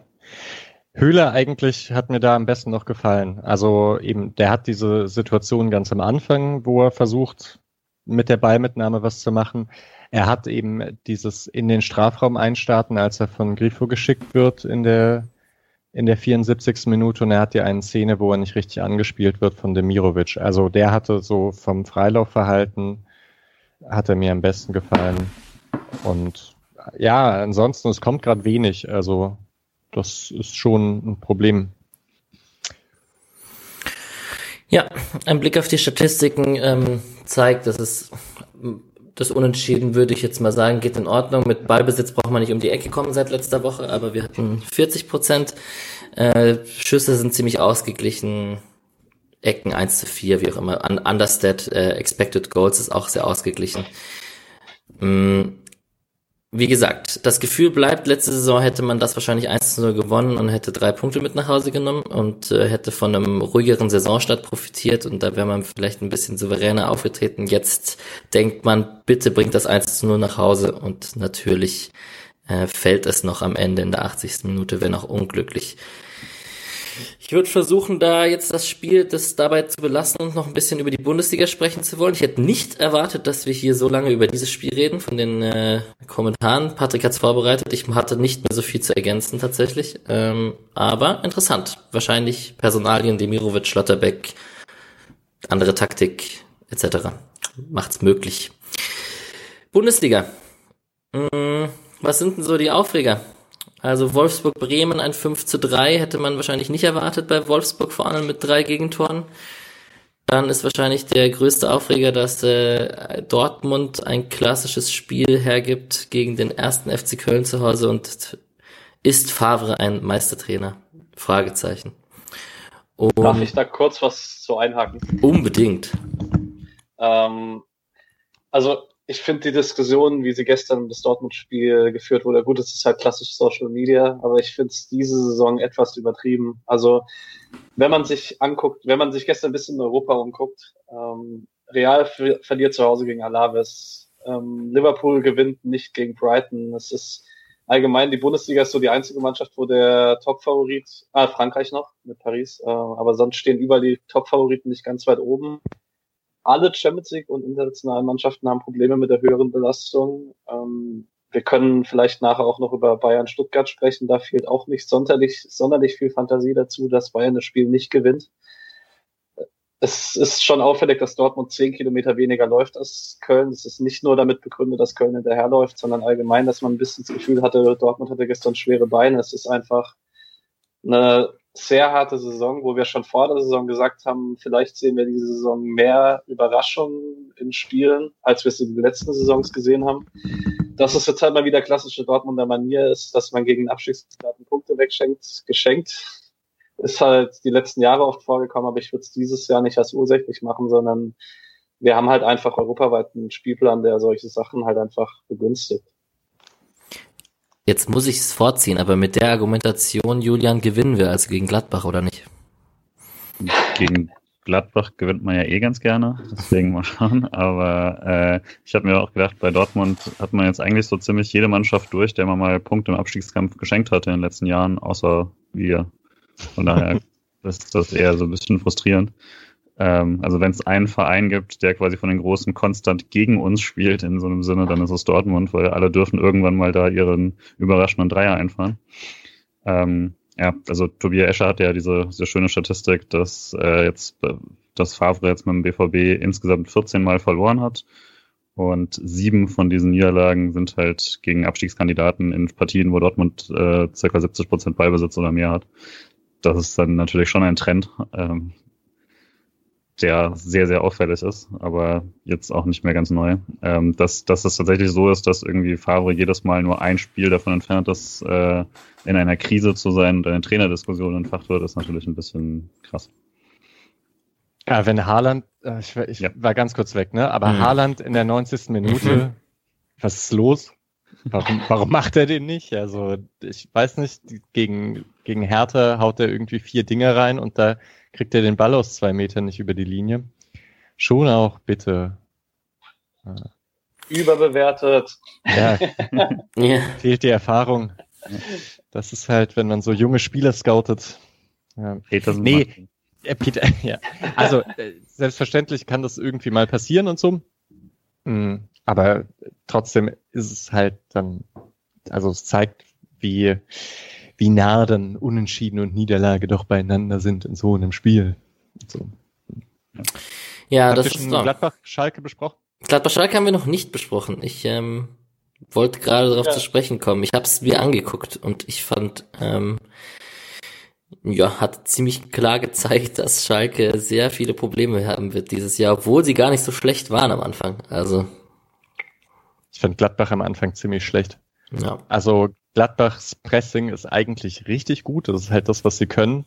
Höhler eigentlich hat mir da am besten noch gefallen. Also eben, der hat diese Situation ganz am Anfang, wo er versucht, mit der Ballmitnahme was zu machen. Er hat eben dieses in den Strafraum einstarten, als er von Grifo geschickt wird in der in der 74. Minute und er hat ja eine Szene, wo er nicht richtig angespielt wird von Demirovic. Also der hatte so vom Freilaufverhalten hat er mir am besten gefallen. Und ja, ansonsten, es kommt gerade wenig. Also das ist schon ein Problem. Ja, ein Blick auf die Statistiken ähm, zeigt, dass es das Unentschieden würde ich jetzt mal sagen, geht in Ordnung. Mit Ballbesitz braucht man nicht um die Ecke kommen seit letzter Woche, aber wir hatten 40 Prozent. Äh, Schüsse sind ziemlich ausgeglichen. Ecken 1 zu 4, wie auch immer. Understat, äh, Expected Goals ist auch sehr ausgeglichen. Mm, wie gesagt, das Gefühl bleibt, letzte Saison hätte man das wahrscheinlich 1 zu 0 gewonnen und hätte drei Punkte mit nach Hause genommen und äh, hätte von einem ruhigeren Saisonstart profitiert und da wäre man vielleicht ein bisschen souveräner aufgetreten. Jetzt denkt man, bitte bringt das 1 zu 0 nach Hause und natürlich äh, fällt es noch am Ende in der 80. Minute, wenn auch unglücklich. Ich würde versuchen, da jetzt das Spiel das dabei zu belassen und noch ein bisschen über die Bundesliga sprechen zu wollen. Ich hätte nicht erwartet, dass wir hier so lange über dieses Spiel reden von den äh, Kommentaren. Patrick hat's vorbereitet. Ich hatte nicht mehr so viel zu ergänzen tatsächlich. Ähm, aber interessant. Wahrscheinlich Personalien, Demirovic, Schlotterbeck, andere Taktik etc. Macht's möglich. Bundesliga. Hm, was sind denn so die Aufreger? Also Wolfsburg-Bremen ein 5 zu 3 hätte man wahrscheinlich nicht erwartet bei Wolfsburg vor allem mit drei Gegentoren. Dann ist wahrscheinlich der größte Aufreger, dass äh, Dortmund ein klassisches Spiel hergibt gegen den ersten FC Köln zu Hause und ist Favre ein Meistertrainer? Fragezeichen. Und Darf ich da kurz was zu einhaken? Unbedingt. Ähm, also ich finde die Diskussion, wie sie gestern das Dortmund-Spiel geführt wurde, gut, es ist halt klassisch Social Media, aber ich finde es diese Saison etwas übertrieben. Also wenn man sich anguckt, wenn man sich gestern ein bisschen in Europa umguckt, ähm, Real verliert zu Hause gegen Alaves, ähm, Liverpool gewinnt nicht gegen Brighton. Es ist allgemein, die Bundesliga ist so die einzige Mannschaft, wo der Top-Favorit, ah, Frankreich noch mit Paris, äh, aber sonst stehen überall die Top-Favoriten nicht ganz weit oben alle Champions League und internationalen Mannschaften haben Probleme mit der höheren Belastung. Ähm, wir können vielleicht nachher auch noch über Bayern Stuttgart sprechen. Da fehlt auch nicht sonderlich, sonderlich viel Fantasie dazu, dass Bayern das Spiel nicht gewinnt. Es ist schon auffällig, dass Dortmund zehn Kilometer weniger läuft als Köln. Es ist nicht nur damit begründet, dass Köln hinterherläuft, sondern allgemein, dass man ein bisschen das Gefühl hatte, Dortmund hatte gestern schwere Beine. Es ist einfach eine sehr harte Saison, wo wir schon vor der Saison gesagt haben, vielleicht sehen wir diese Saison mehr Überraschungen in Spielen, als wir es in den letzten Saisons gesehen haben. Dass es jetzt halt mal wieder klassische Dortmunder Manier ist, dass man gegen Abstiegskarten Punkte wegschenkt, geschenkt, ist halt die letzten Jahre oft vorgekommen, aber ich würde es dieses Jahr nicht als ursächlich machen, sondern wir haben halt einfach europaweit einen Spielplan, der solche Sachen halt einfach begünstigt. Jetzt muss ich es vorziehen, aber mit der Argumentation, Julian, gewinnen wir also gegen Gladbach, oder nicht? Gegen Gladbach gewinnt man ja eh ganz gerne, deswegen mal schauen. Aber äh, ich habe mir auch gedacht, bei Dortmund hat man jetzt eigentlich so ziemlich jede Mannschaft durch, der man mal Punkte im Abstiegskampf geschenkt hatte in den letzten Jahren, außer wir. Von daher [LAUGHS] ist das eher so ein bisschen frustrierend. Ähm, also wenn es einen Verein gibt, der quasi von den Großen konstant gegen uns spielt, in so einem Sinne, dann ist es Dortmund, weil alle dürfen irgendwann mal da ihren überraschenden Dreier einfahren. Ähm, ja, also Tobias Escher hat ja diese, diese schöne Statistik, dass äh, jetzt das Favre jetzt mit dem BVB insgesamt 14 Mal verloren hat. Und sieben von diesen Niederlagen sind halt gegen Abstiegskandidaten in Partien, wo Dortmund äh, ca. 70 Prozent Ballbesitz oder mehr hat. Das ist dann natürlich schon ein Trend. Ähm, der sehr, sehr auffällig ist, aber jetzt auch nicht mehr ganz neu. Ähm, dass, dass es tatsächlich so ist, dass irgendwie Favre jedes Mal nur ein Spiel davon entfernt ist, äh, in einer Krise zu sein und eine Trainerdiskussion entfacht wird, ist natürlich ein bisschen krass. Ja, wenn Haaland, äh, ich, ich ja. war ganz kurz weg, ne? Aber mhm. Haaland in der 90. Minute, mhm. was ist los? Warum, warum macht er den nicht? Also, ich weiß nicht, gegen, gegen Hertha haut er irgendwie vier Dinge rein und da kriegt er den Ball aus zwei Metern nicht über die Linie. Schon auch, bitte. Überbewertet. Ja. [LAUGHS] ja. Fehlt die Erfahrung. Das ist halt, wenn man so junge Spieler scoutet. Ja. Peter nee, äh, Peter, [LAUGHS] ja. Also, äh, selbstverständlich kann das irgendwie mal passieren und so. Mhm. Aber trotzdem ist es halt dann, also es zeigt, wie, wie nah dann Unentschieden und Niederlage doch beieinander sind in so einem Spiel. So. Ja, Habt das ist schon Gladbach-Schalke besprochen? Gladbach-Schalke haben wir noch nicht besprochen. Ich ähm, wollte gerade darauf ja. zu sprechen kommen. Ich habe es mir angeguckt und ich fand, ähm, ja, hat ziemlich klar gezeigt, [LAUGHS] dass Schalke sehr viele Probleme haben wird dieses Jahr, obwohl sie gar nicht so schlecht waren am Anfang. Also Ich fand Gladbach am Anfang ziemlich schlecht. Ja. Also Gladbachs Pressing ist eigentlich richtig gut. Das ist halt das, was sie können.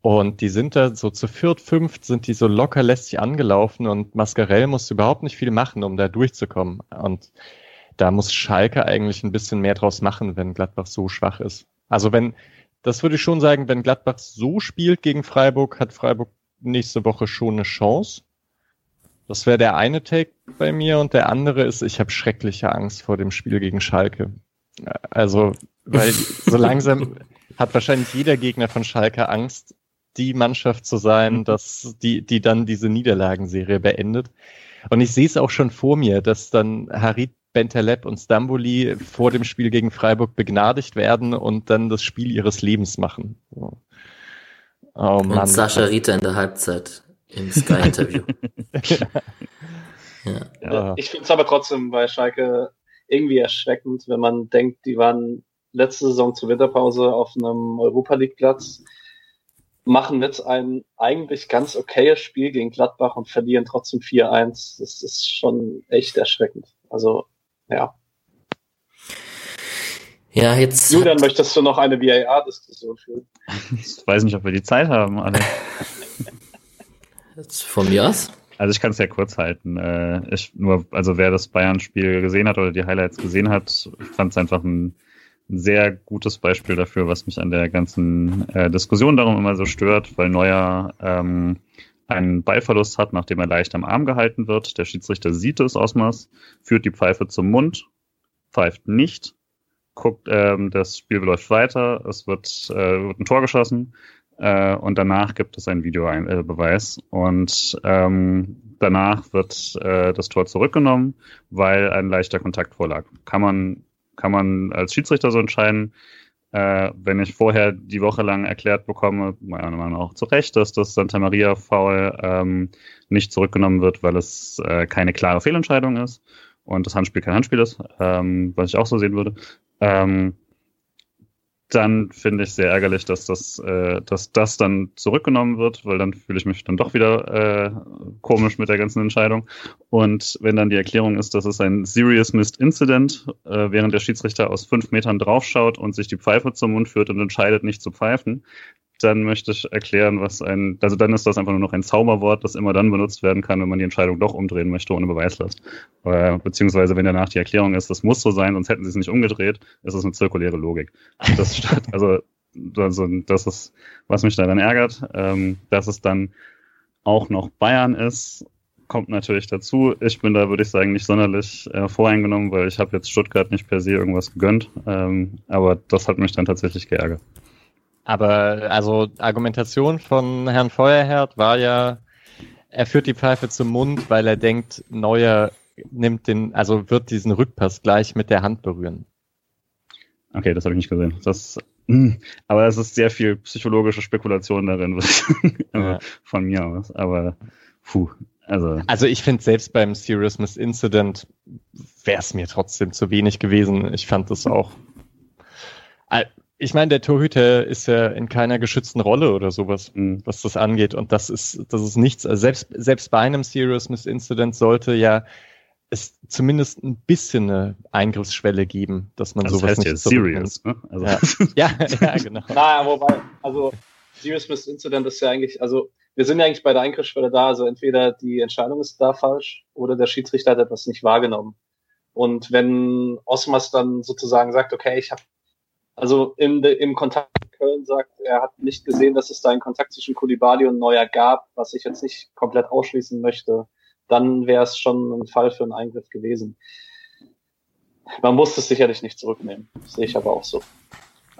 Und die sind da so zu viert, fünft sind die so locker lästig angelaufen und Mascarell musste überhaupt nicht viel machen, um da durchzukommen. Und da muss Schalke eigentlich ein bisschen mehr draus machen, wenn Gladbach so schwach ist. Also wenn, das würde ich schon sagen, wenn Gladbach so spielt gegen Freiburg, hat Freiburg nächste Woche schon eine Chance. Das wäre der eine Take bei mir und der andere ist, ich habe schreckliche Angst vor dem Spiel gegen Schalke. Also, weil [LAUGHS] so langsam hat wahrscheinlich jeder Gegner von Schalke Angst, die Mannschaft zu sein, dass die, die dann diese Niederlagenserie beendet. Und ich sehe es auch schon vor mir, dass dann Harit Bentaleb und Stamboli vor dem Spiel gegen Freiburg begnadigt werden und dann das Spiel ihres Lebens machen. Oh, und Sascha Rita in der Halbzeit im Sky-Interview. ja. [LAUGHS] Ja. Ich finde es aber trotzdem bei Schalke irgendwie erschreckend, wenn man denkt, die waren letzte Saison zur Winterpause auf einem Europa League Platz, machen jetzt ein eigentlich ganz okayes Spiel gegen Gladbach und verlieren trotzdem 4-1. Das ist schon echt erschreckend. Also ja. Ja, jetzt. Julian, möchtest du noch eine VAR-Diskussion führen? Ich weiß nicht, ob wir die Zeit haben, alle. Von mir aus? Also ich kann es ja kurz halten. Äh, ich nur, also wer das Bayern-Spiel gesehen hat oder die Highlights gesehen hat, fand es einfach ein, sehr gutes Beispiel dafür, was mich an der ganzen äh, Diskussion darum immer so stört, weil Neuer ähm, einen Ballverlust hat, nachdem er leicht am Arm gehalten wird. Der Schiedsrichter sieht das Ausmaß, führt die Pfeife zum Mund, pfeift nicht, guckt, ähm, das Spiel läuft weiter, es wird, äh, wird ein Tor geschossen äh, und danach gibt es einen Videobeweis äh, und ähm, danach wird äh, das Tor zurückgenommen, weil ein leichter Kontakt vorlag. Kann man, kann man als Schiedsrichter so entscheiden, äh, wenn ich vorher die Woche lang erklärt bekomme, meiner Meinung nach auch zu Recht, dass das Santa Maria Foul ähm, nicht zurückgenommen wird, weil es äh, keine klare Fehlentscheidung ist und das Handspiel kein Handspiel ist, ähm, was ich auch so sehen würde. Ähm, dann finde ich sehr ärgerlich, dass das, äh, dass das dann zurückgenommen wird, weil dann fühle ich mich dann doch wieder äh, komisch mit der ganzen Entscheidung. Und wenn dann die Erklärung ist, dass es ein Serious Missed Incident, äh, während der Schiedsrichter aus fünf Metern draufschaut und sich die Pfeife zum Mund führt und entscheidet, nicht zu pfeifen, dann möchte ich erklären, was ein, also dann ist das einfach nur noch ein Zauberwort, das immer dann benutzt werden kann, wenn man die Entscheidung doch umdrehen möchte ohne Beweislast. Äh, beziehungsweise wenn danach die Erklärung ist, das muss so sein, sonst hätten sie es nicht umgedreht, ist es eine zirkuläre Logik. Das statt, [LAUGHS] also, also das ist, was mich daran ärgert, ähm, dass es dann auch noch Bayern ist, kommt natürlich dazu. Ich bin da, würde ich sagen, nicht sonderlich äh, voreingenommen, weil ich habe jetzt Stuttgart nicht per se irgendwas gegönnt, ähm, aber das hat mich dann tatsächlich geärgert. Aber also Argumentation von Herrn Feuerherd war ja, er führt die Pfeife zum Mund, weil er denkt, Neuer nimmt den, also wird diesen Rückpass gleich mit der Hand berühren. Okay, das habe ich nicht gesehen. Das, hm, aber es ist sehr viel psychologische Spekulation darin, [LAUGHS] ja. von mir aus. Aber puh, also. Also ich finde selbst beim Serious Miss Incident wäre es mir trotzdem zu wenig gewesen. Ich fand das auch ich meine, der Torhüter ist ja in keiner geschützten Rolle oder sowas, mhm. was das angeht. Und das ist, das ist nichts. Also selbst, selbst bei einem Serious Miss Incident sollte ja es zumindest ein bisschen eine Eingriffsschwelle geben, dass man also sowas das heißt nicht ja serious, ne? also. ja. [LAUGHS] ja, ja, genau. Naja, wobei, also Serious Miss Incident ist ja eigentlich, also wir sind ja eigentlich bei der Eingriffsschwelle da, also entweder die Entscheidung ist da falsch oder der Schiedsrichter hat etwas nicht wahrgenommen. Und wenn Osmas dann sozusagen sagt, okay, ich habe also im, im Kontakt mit Köln sagt, er hat nicht gesehen, dass es da einen Kontakt zwischen Kulibali und Neuer gab, was ich jetzt nicht komplett ausschließen möchte. Dann wäre es schon ein Fall für einen Eingriff gewesen. Man muss es sicherlich nicht zurücknehmen. Sehe ich aber auch so.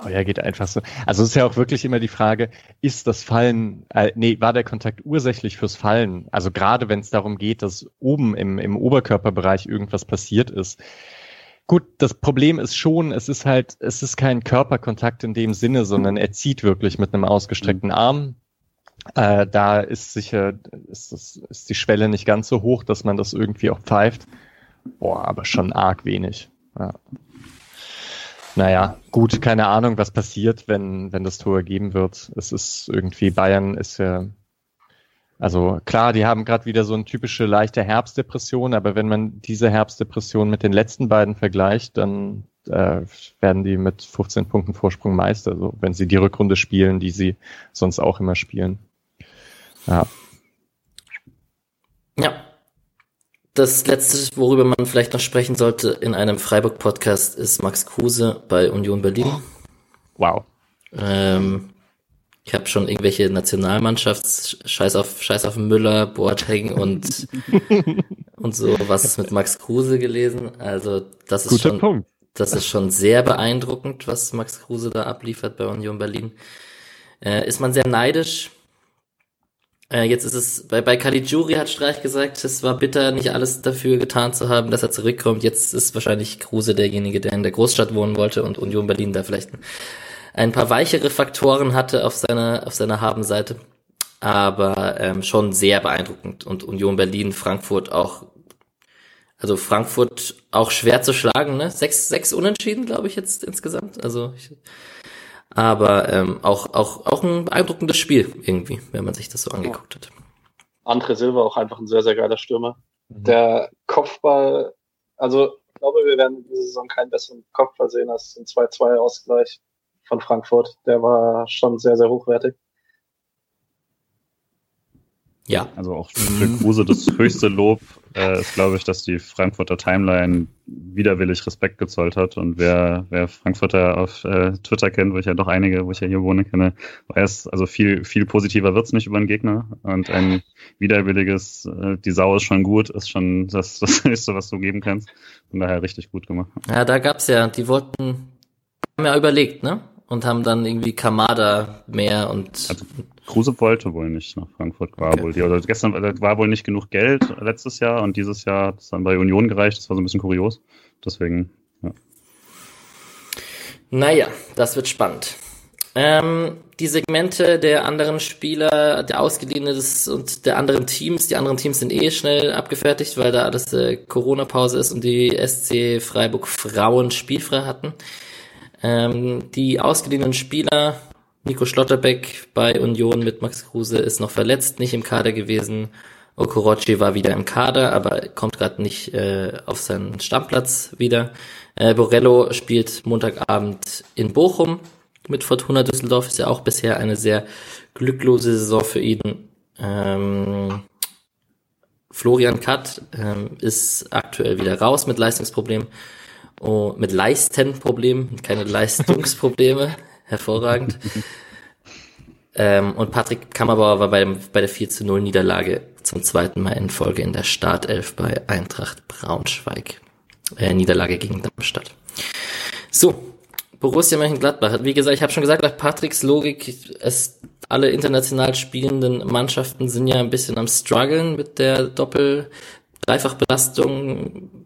Oh ja, geht einfach so. Also es ist ja auch wirklich immer die Frage, ist das Fallen, äh, nee, war der Kontakt ursächlich fürs Fallen? Also gerade wenn es darum geht, dass oben im, im Oberkörperbereich irgendwas passiert ist, Gut, das Problem ist schon, es ist halt, es ist kein Körperkontakt in dem Sinne, sondern er zieht wirklich mit einem ausgestreckten Arm. Äh, da ist sicher, ist, das, ist die Schwelle nicht ganz so hoch, dass man das irgendwie auch pfeift. Boah, aber schon arg wenig. Ja. Naja, gut, keine Ahnung, was passiert, wenn, wenn das Tor ergeben wird. Es ist irgendwie, Bayern ist ja Also klar, die haben gerade wieder so eine typische leichte Herbstdepression, aber wenn man diese Herbstdepression mit den letzten beiden vergleicht, dann äh, werden die mit 15 Punkten Vorsprung Meister, so, wenn sie die Rückrunde spielen, die sie sonst auch immer spielen. Ja. Ja. Das letzte, worüber man vielleicht noch sprechen sollte in einem Freiburg-Podcast, ist Max Kruse bei Union Berlin. Wow. Ähm, ich habe schon irgendwelche Nationalmannschafts Scheiß auf Scheiß auf Müller, Boateng und [LAUGHS] und so was ist mit Max Kruse gelesen. Also das ist Guter schon Punkt. das ist schon sehr beeindruckend, was Max Kruse da abliefert bei Union Berlin. Äh, ist man sehr neidisch. Äh, jetzt ist es bei bei Caligiuri hat Streich gesagt, es war bitter, nicht alles dafür getan zu haben, dass er zurückkommt. Jetzt ist wahrscheinlich Kruse derjenige, der in der Großstadt wohnen wollte und Union Berlin da vielleicht ein paar weichere Faktoren hatte auf seiner, auf seiner Habenseite. Aber ähm, schon sehr beeindruckend. Und Union Berlin, Frankfurt auch, also Frankfurt auch schwer zu schlagen, ne? Sechs, sechs Unentschieden, glaube ich, jetzt insgesamt. Also ich, aber ähm, auch, auch, auch ein beeindruckendes Spiel irgendwie, wenn man sich das so angeguckt hat. André Silva auch einfach ein sehr, sehr geiler Stürmer. Mhm. Der Kopfball, also ich glaube, wir werden diese Saison keinen besseren Kopfball sehen als den 2-2-Ausgleich von Frankfurt. Der war schon sehr, sehr hochwertig. Ja. Also auch für Kruse das [LAUGHS] höchste Lob äh, ist, glaube ich, dass die Frankfurter Timeline widerwillig Respekt gezollt hat. Und wer, wer Frankfurter auf äh, Twitter kennt, wo ich ja doch einige, wo ich ja hier wohne, kenne, weiß, also viel, viel positiver wird's nicht über den Gegner. Und ein widerwilliges, äh, die Sau ist schon gut, ist schon das, [LAUGHS] das Höchste, was du geben kannst. Von daher richtig gut gemacht. Ja, da gab's ja, die wollten, haben ja überlegt, ne? Und haben dann irgendwie Kamada mehr und. Also, Kruse wollte wohl nicht nach Frankfurt, war okay. wohl die. Oder gestern war wohl nicht genug Geld letztes Jahr und dieses Jahr hat es dann bei Union gereicht. Das war so ein bisschen kurios. Deswegen, ja. Naja, das wird spannend. Ähm, die Segmente der anderen Spieler, der Ausgeliehene des und der anderen Teams, die anderen Teams sind eh schnell abgefertigt, weil da alles äh, Corona-Pause ist und die SC Freiburg Frauen spielfrei hatten. Ähm, die ausgeliehenen Spieler, Nico Schlotterbeck bei Union mit Max Kruse ist noch verletzt, nicht im Kader gewesen. Okorochi war wieder im Kader, aber kommt gerade nicht äh, auf seinen Stammplatz wieder. Äh, Borello spielt Montagabend in Bochum mit Fortuna Düsseldorf. Ist ja auch bisher eine sehr glücklose Saison für ihn. Ähm, Florian Katt ähm, ist aktuell wieder raus mit Leistungsproblemen. Oh, mit Leistenproblemen, keine Leistungsprobleme. [LAUGHS] Hervorragend. ähm, und Patrick Kammerbauer war bei, dem, bei der 4 zu 0 Niederlage zum zweiten Mal in Folge in der Startelf bei Eintracht Braunschweig. Äh, Niederlage gegen Darmstadt. So, Borussia Mönchengladbach. Wie gesagt, ich habe schon gesagt, nach Patricks Logik, es alle international spielenden Mannschaften sind ja ein bisschen am struggeln mit der Doppel-Dreifachbelastung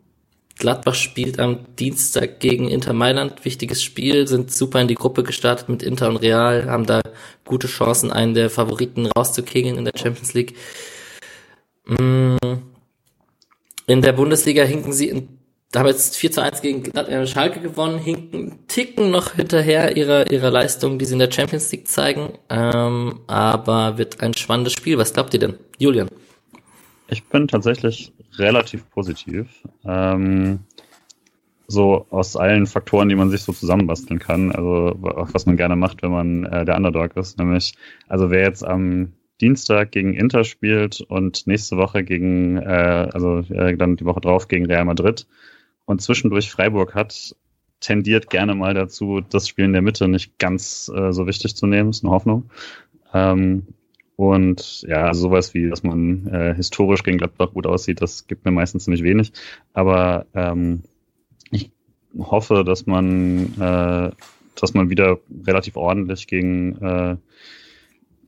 Gladbach spielt am Dienstag gegen Inter Mailand. Wichtiges Spiel, sind super in die Gruppe gestartet mit Inter und Real, haben da gute Chancen, einen der Favoriten rauszukegeln in der Champions League. Mm. In der Bundesliga hinken sie, in, haben jetzt 4 zu 1 gegen äh, Schalke gewonnen, hinken ticken noch hinterher ihrer, ihrer Leistung, die sie in der Champions League zeigen. Ähm, aber wird ein spannendes Spiel. Was glaubt ihr denn? Julian? Ich bin tatsächlich relativ positiv. Ähm, so aus allen Faktoren, die man sich so zusammenbasteln kann, also was man gerne macht, wenn man äh, der Underdog ist, nämlich, also wer jetzt am Dienstag gegen Inter spielt und nächste Woche gegen, äh, also äh, dann die Woche drauf gegen Real Madrid und zwischendurch Freiburg hat, tendiert gerne mal dazu, das Spiel in der Mitte nicht ganz äh, so wichtig zu nehmen, ist eine Hoffnung. Ähm, und ja, also sowas wie, dass man äh, historisch gegen Gladbach gut aussieht, das gibt mir meistens ziemlich wenig. Aber ähm, ich hoffe, dass man, äh, dass man wieder relativ ordentlich gegen, äh,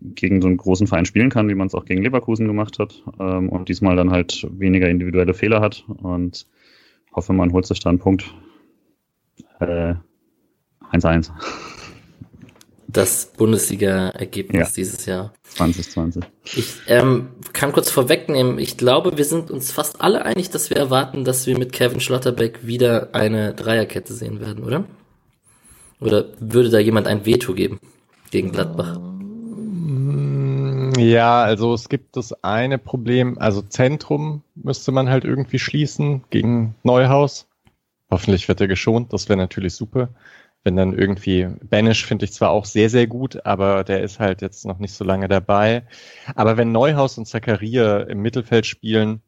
gegen so einen großen Verein spielen kann, wie man es auch gegen Leverkusen gemacht hat. Ähm, und diesmal dann halt weniger individuelle Fehler hat. Und hoffe, man holt sich da einen Punkt. 1-1. Das Bundesliga-Ergebnis ja. dieses Jahr. 2020. Ich ähm, kann kurz vorwegnehmen, ich glaube, wir sind uns fast alle einig, dass wir erwarten, dass wir mit Kevin Schlotterbeck wieder eine Dreierkette sehen werden, oder? Oder würde da jemand ein Veto geben gegen Gladbach? Ja, also es gibt das eine Problem, also Zentrum müsste man halt irgendwie schließen gegen Neuhaus. Hoffentlich wird er geschont, das wäre natürlich super. Wenn dann irgendwie Banish finde ich zwar auch sehr, sehr gut, aber der ist halt jetzt noch nicht so lange dabei. Aber wenn Neuhaus und Zakaria im Mittelfeld spielen,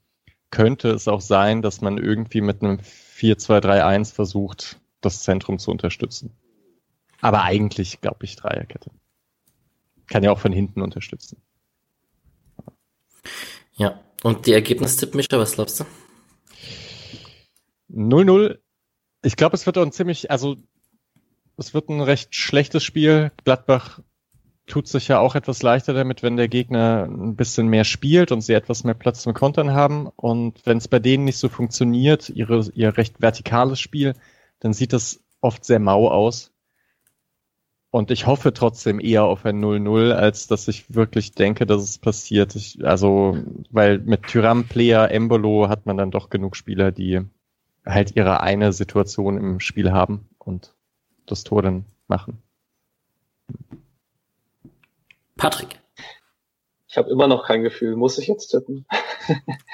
könnte es auch sein, dass man irgendwie mit einem 4-2-3-1 versucht, das Zentrum zu unterstützen. Aber eigentlich, glaube ich, Dreierkette. Kann ja auch von hinten unterstützen. Ja, und die Ergebnistipp, Mischa, was glaubst du? 0-0. Ich glaube, es wird auch ein ziemlich, also es wird ein recht schlechtes Spiel. Gladbach tut sich ja auch etwas leichter damit, wenn der Gegner ein bisschen mehr spielt und sie etwas mehr Platz zum Kontern haben. Und wenn es bei denen nicht so funktioniert, ihre, ihr recht vertikales Spiel, dann sieht das oft sehr mau aus. Und ich hoffe trotzdem eher auf ein 0-0, als dass ich wirklich denke, dass es passiert. Ich, also, weil mit Tyram, Player, Embolo hat man dann doch genug Spieler, die halt ihre eine Situation im Spiel haben und das Tor dann machen. Patrick. Ich habe immer noch kein Gefühl. Muss ich jetzt tippen?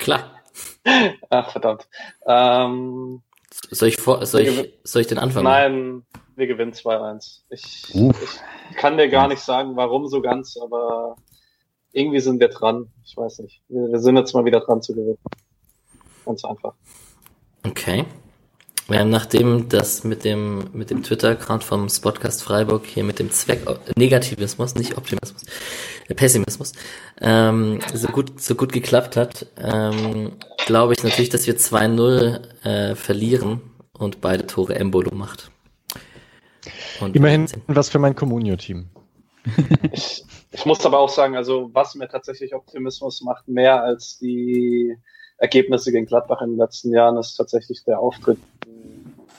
Klar. [LAUGHS] Ach, verdammt. Ähm, soll, ich vor, soll, ich, soll ich den Anfang Nein, wir gewinnen 2-1. Ich, ich kann dir gar nicht sagen, warum so ganz, aber irgendwie sind wir dran. Ich weiß nicht. Wir, wir sind jetzt mal wieder dran zu gewinnen. Ganz einfach. Okay. Ja, nachdem das mit dem, mit dem Twitter-Account vom Spotcast Freiburg hier mit dem Zweck Negativismus, nicht Optimismus, äh, Pessimismus, ähm, so gut, so gut geklappt hat, ähm, glaube ich natürlich, dass wir 2-0 äh, verlieren und beide Tore Embolo macht. Und Immerhin was für mein Communio-Team. ich, [LAUGHS] ich muss aber auch sagen, also was mir tatsächlich Optimismus macht, mehr als die Ergebnisse gegen Gladbach in den letzten Jahren, ist tatsächlich der Auftritt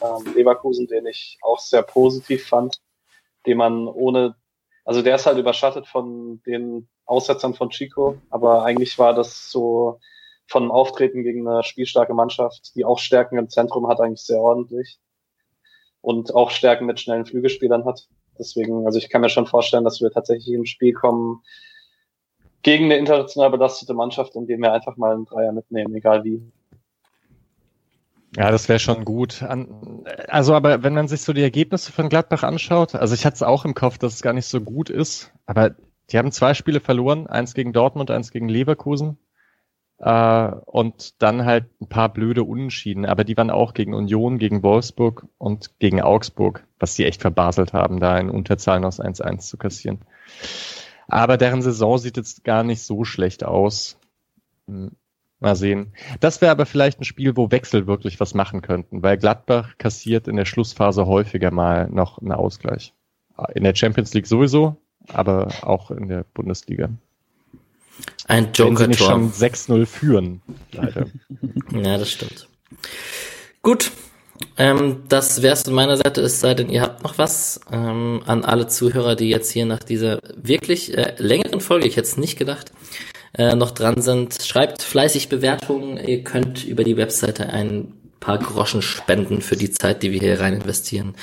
ähm, Leverkusen, den ich auch sehr positiv fand, den man ohne, also der ist halt überschattet von den Aussetzern von Chico, aber eigentlich war das so von Auftreten gegen eine spielstarke Mannschaft, die auch Stärken im Zentrum hat, eigentlich sehr ordentlich und auch Stärken mit schnellen Flügelspielern hat. Deswegen, also ich kann mir schon vorstellen, dass wir tatsächlich im Spiel kommen gegen eine international belastete Mannschaft, in dem wir einfach mal einen Dreier mitnehmen, egal wie. Ja, das wäre schon gut. Also, aber wenn man sich so die Ergebnisse von Gladbach anschaut, also ich hatte es auch im Kopf, dass es gar nicht so gut ist, aber die haben zwei Spiele verloren, eins gegen Dortmund, eins gegen Leverkusen. Äh, und dann halt ein paar blöde Unentschieden, aber die waren auch gegen Union, gegen Wolfsburg und gegen Augsburg, was sie echt verbaselt haben, da in Unterzahlen aus 1-1 zu kassieren. Aber deren Saison sieht jetzt gar nicht so schlecht aus. Mal sehen. Das wäre aber vielleicht ein Spiel, wo Wechsel wirklich was machen könnten, weil Gladbach kassiert in der Schlussphase häufiger mal noch einen Ausgleich. In der Champions League sowieso, aber auch in der Bundesliga. Ein Joker-Tor. Wenn sie nicht schon 6-0 führen, leider. [LAUGHS] ja, das stimmt. Gut, ähm, das wär's von meiner Seite, es sei denn, ihr habt noch was ähm, an alle Zuhörer, die jetzt hier nach dieser wirklich äh, längeren Folge, ich hätte es nicht gedacht, äh, noch dran sind. Schreibt fleißig Bewertungen. Ihr könnt über die Webseite ein paar Groschen spenden für die Zeit, die wir hier rein investieren.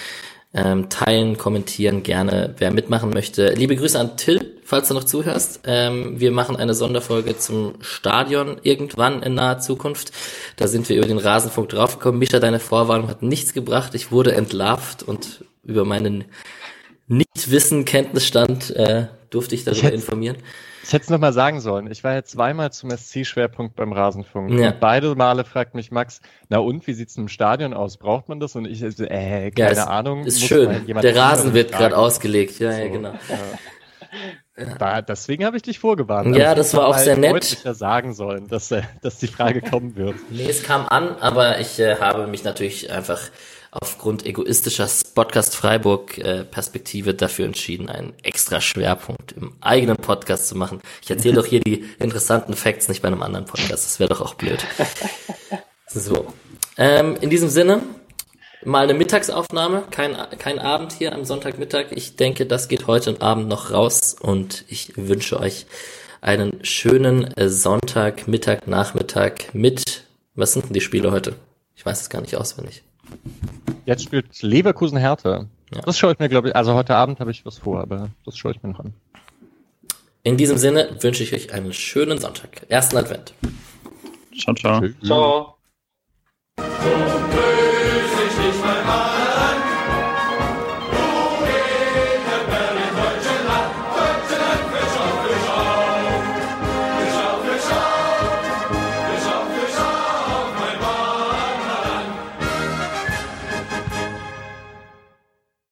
Ähm, teilen, kommentieren gerne, wer mitmachen möchte. Liebe Grüße an Till, falls du noch zuhörst. Ähm, wir machen eine Sonderfolge zum Stadion irgendwann in naher Zukunft. Da sind wir über den Rasenfunk draufgekommen. Mischa, deine Vorwarnung hat nichts gebracht. Ich wurde entlarvt und über meinen Nichtwissen, Kenntnisstand äh, durfte ich darüber ich informieren. Ich hätte es nochmal sagen sollen. Ich war ja zweimal zum SC-Schwerpunkt beim Rasenfunk. Ja. Und beide Male fragt mich Max, na und, wie sieht's im Stadion aus? Braucht man das? Und ich, äh, keine ja, ist, Ahnung. Ist schön. Der Rasen wird gerade ausgelegt. Ja, so, ja, genau. Ja. Da, deswegen habe ich dich vorgewarnt. Ja, das war auch sehr nett. deutlicher sagen sollen, dass, äh, dass die Frage kommen wird. Nee, es kam an, aber ich äh, habe mich natürlich einfach aufgrund egoistischer Podcast Freiburg äh, Perspektive dafür entschieden, einen extra Schwerpunkt im eigenen Podcast zu machen. Ich erzähle doch hier die interessanten Facts nicht bei einem anderen Podcast. Das wäre doch auch blöd. [LAUGHS] So. Ähm, in diesem Sinne, mal eine Mittagsaufnahme, kein, kein Abend hier am Sonntagmittag. Ich denke, das geht heute Abend noch raus und ich wünsche euch einen schönen äh, Sonntag, Mittag, Nachmittag mit, was sind denn die Spiele heute? Ich weiß es gar nicht auswendig. Jetzt spielt Leverkusen Härte. Ja. Das schaue ich mir, glaube ich, also heute Abend habe ich was vor, aber das schaue ich mir noch an. In diesem Sinne wünsche ich euch einen schönen Sonntag, ersten Advent. Ciao, ciao. Tschüss. ciao.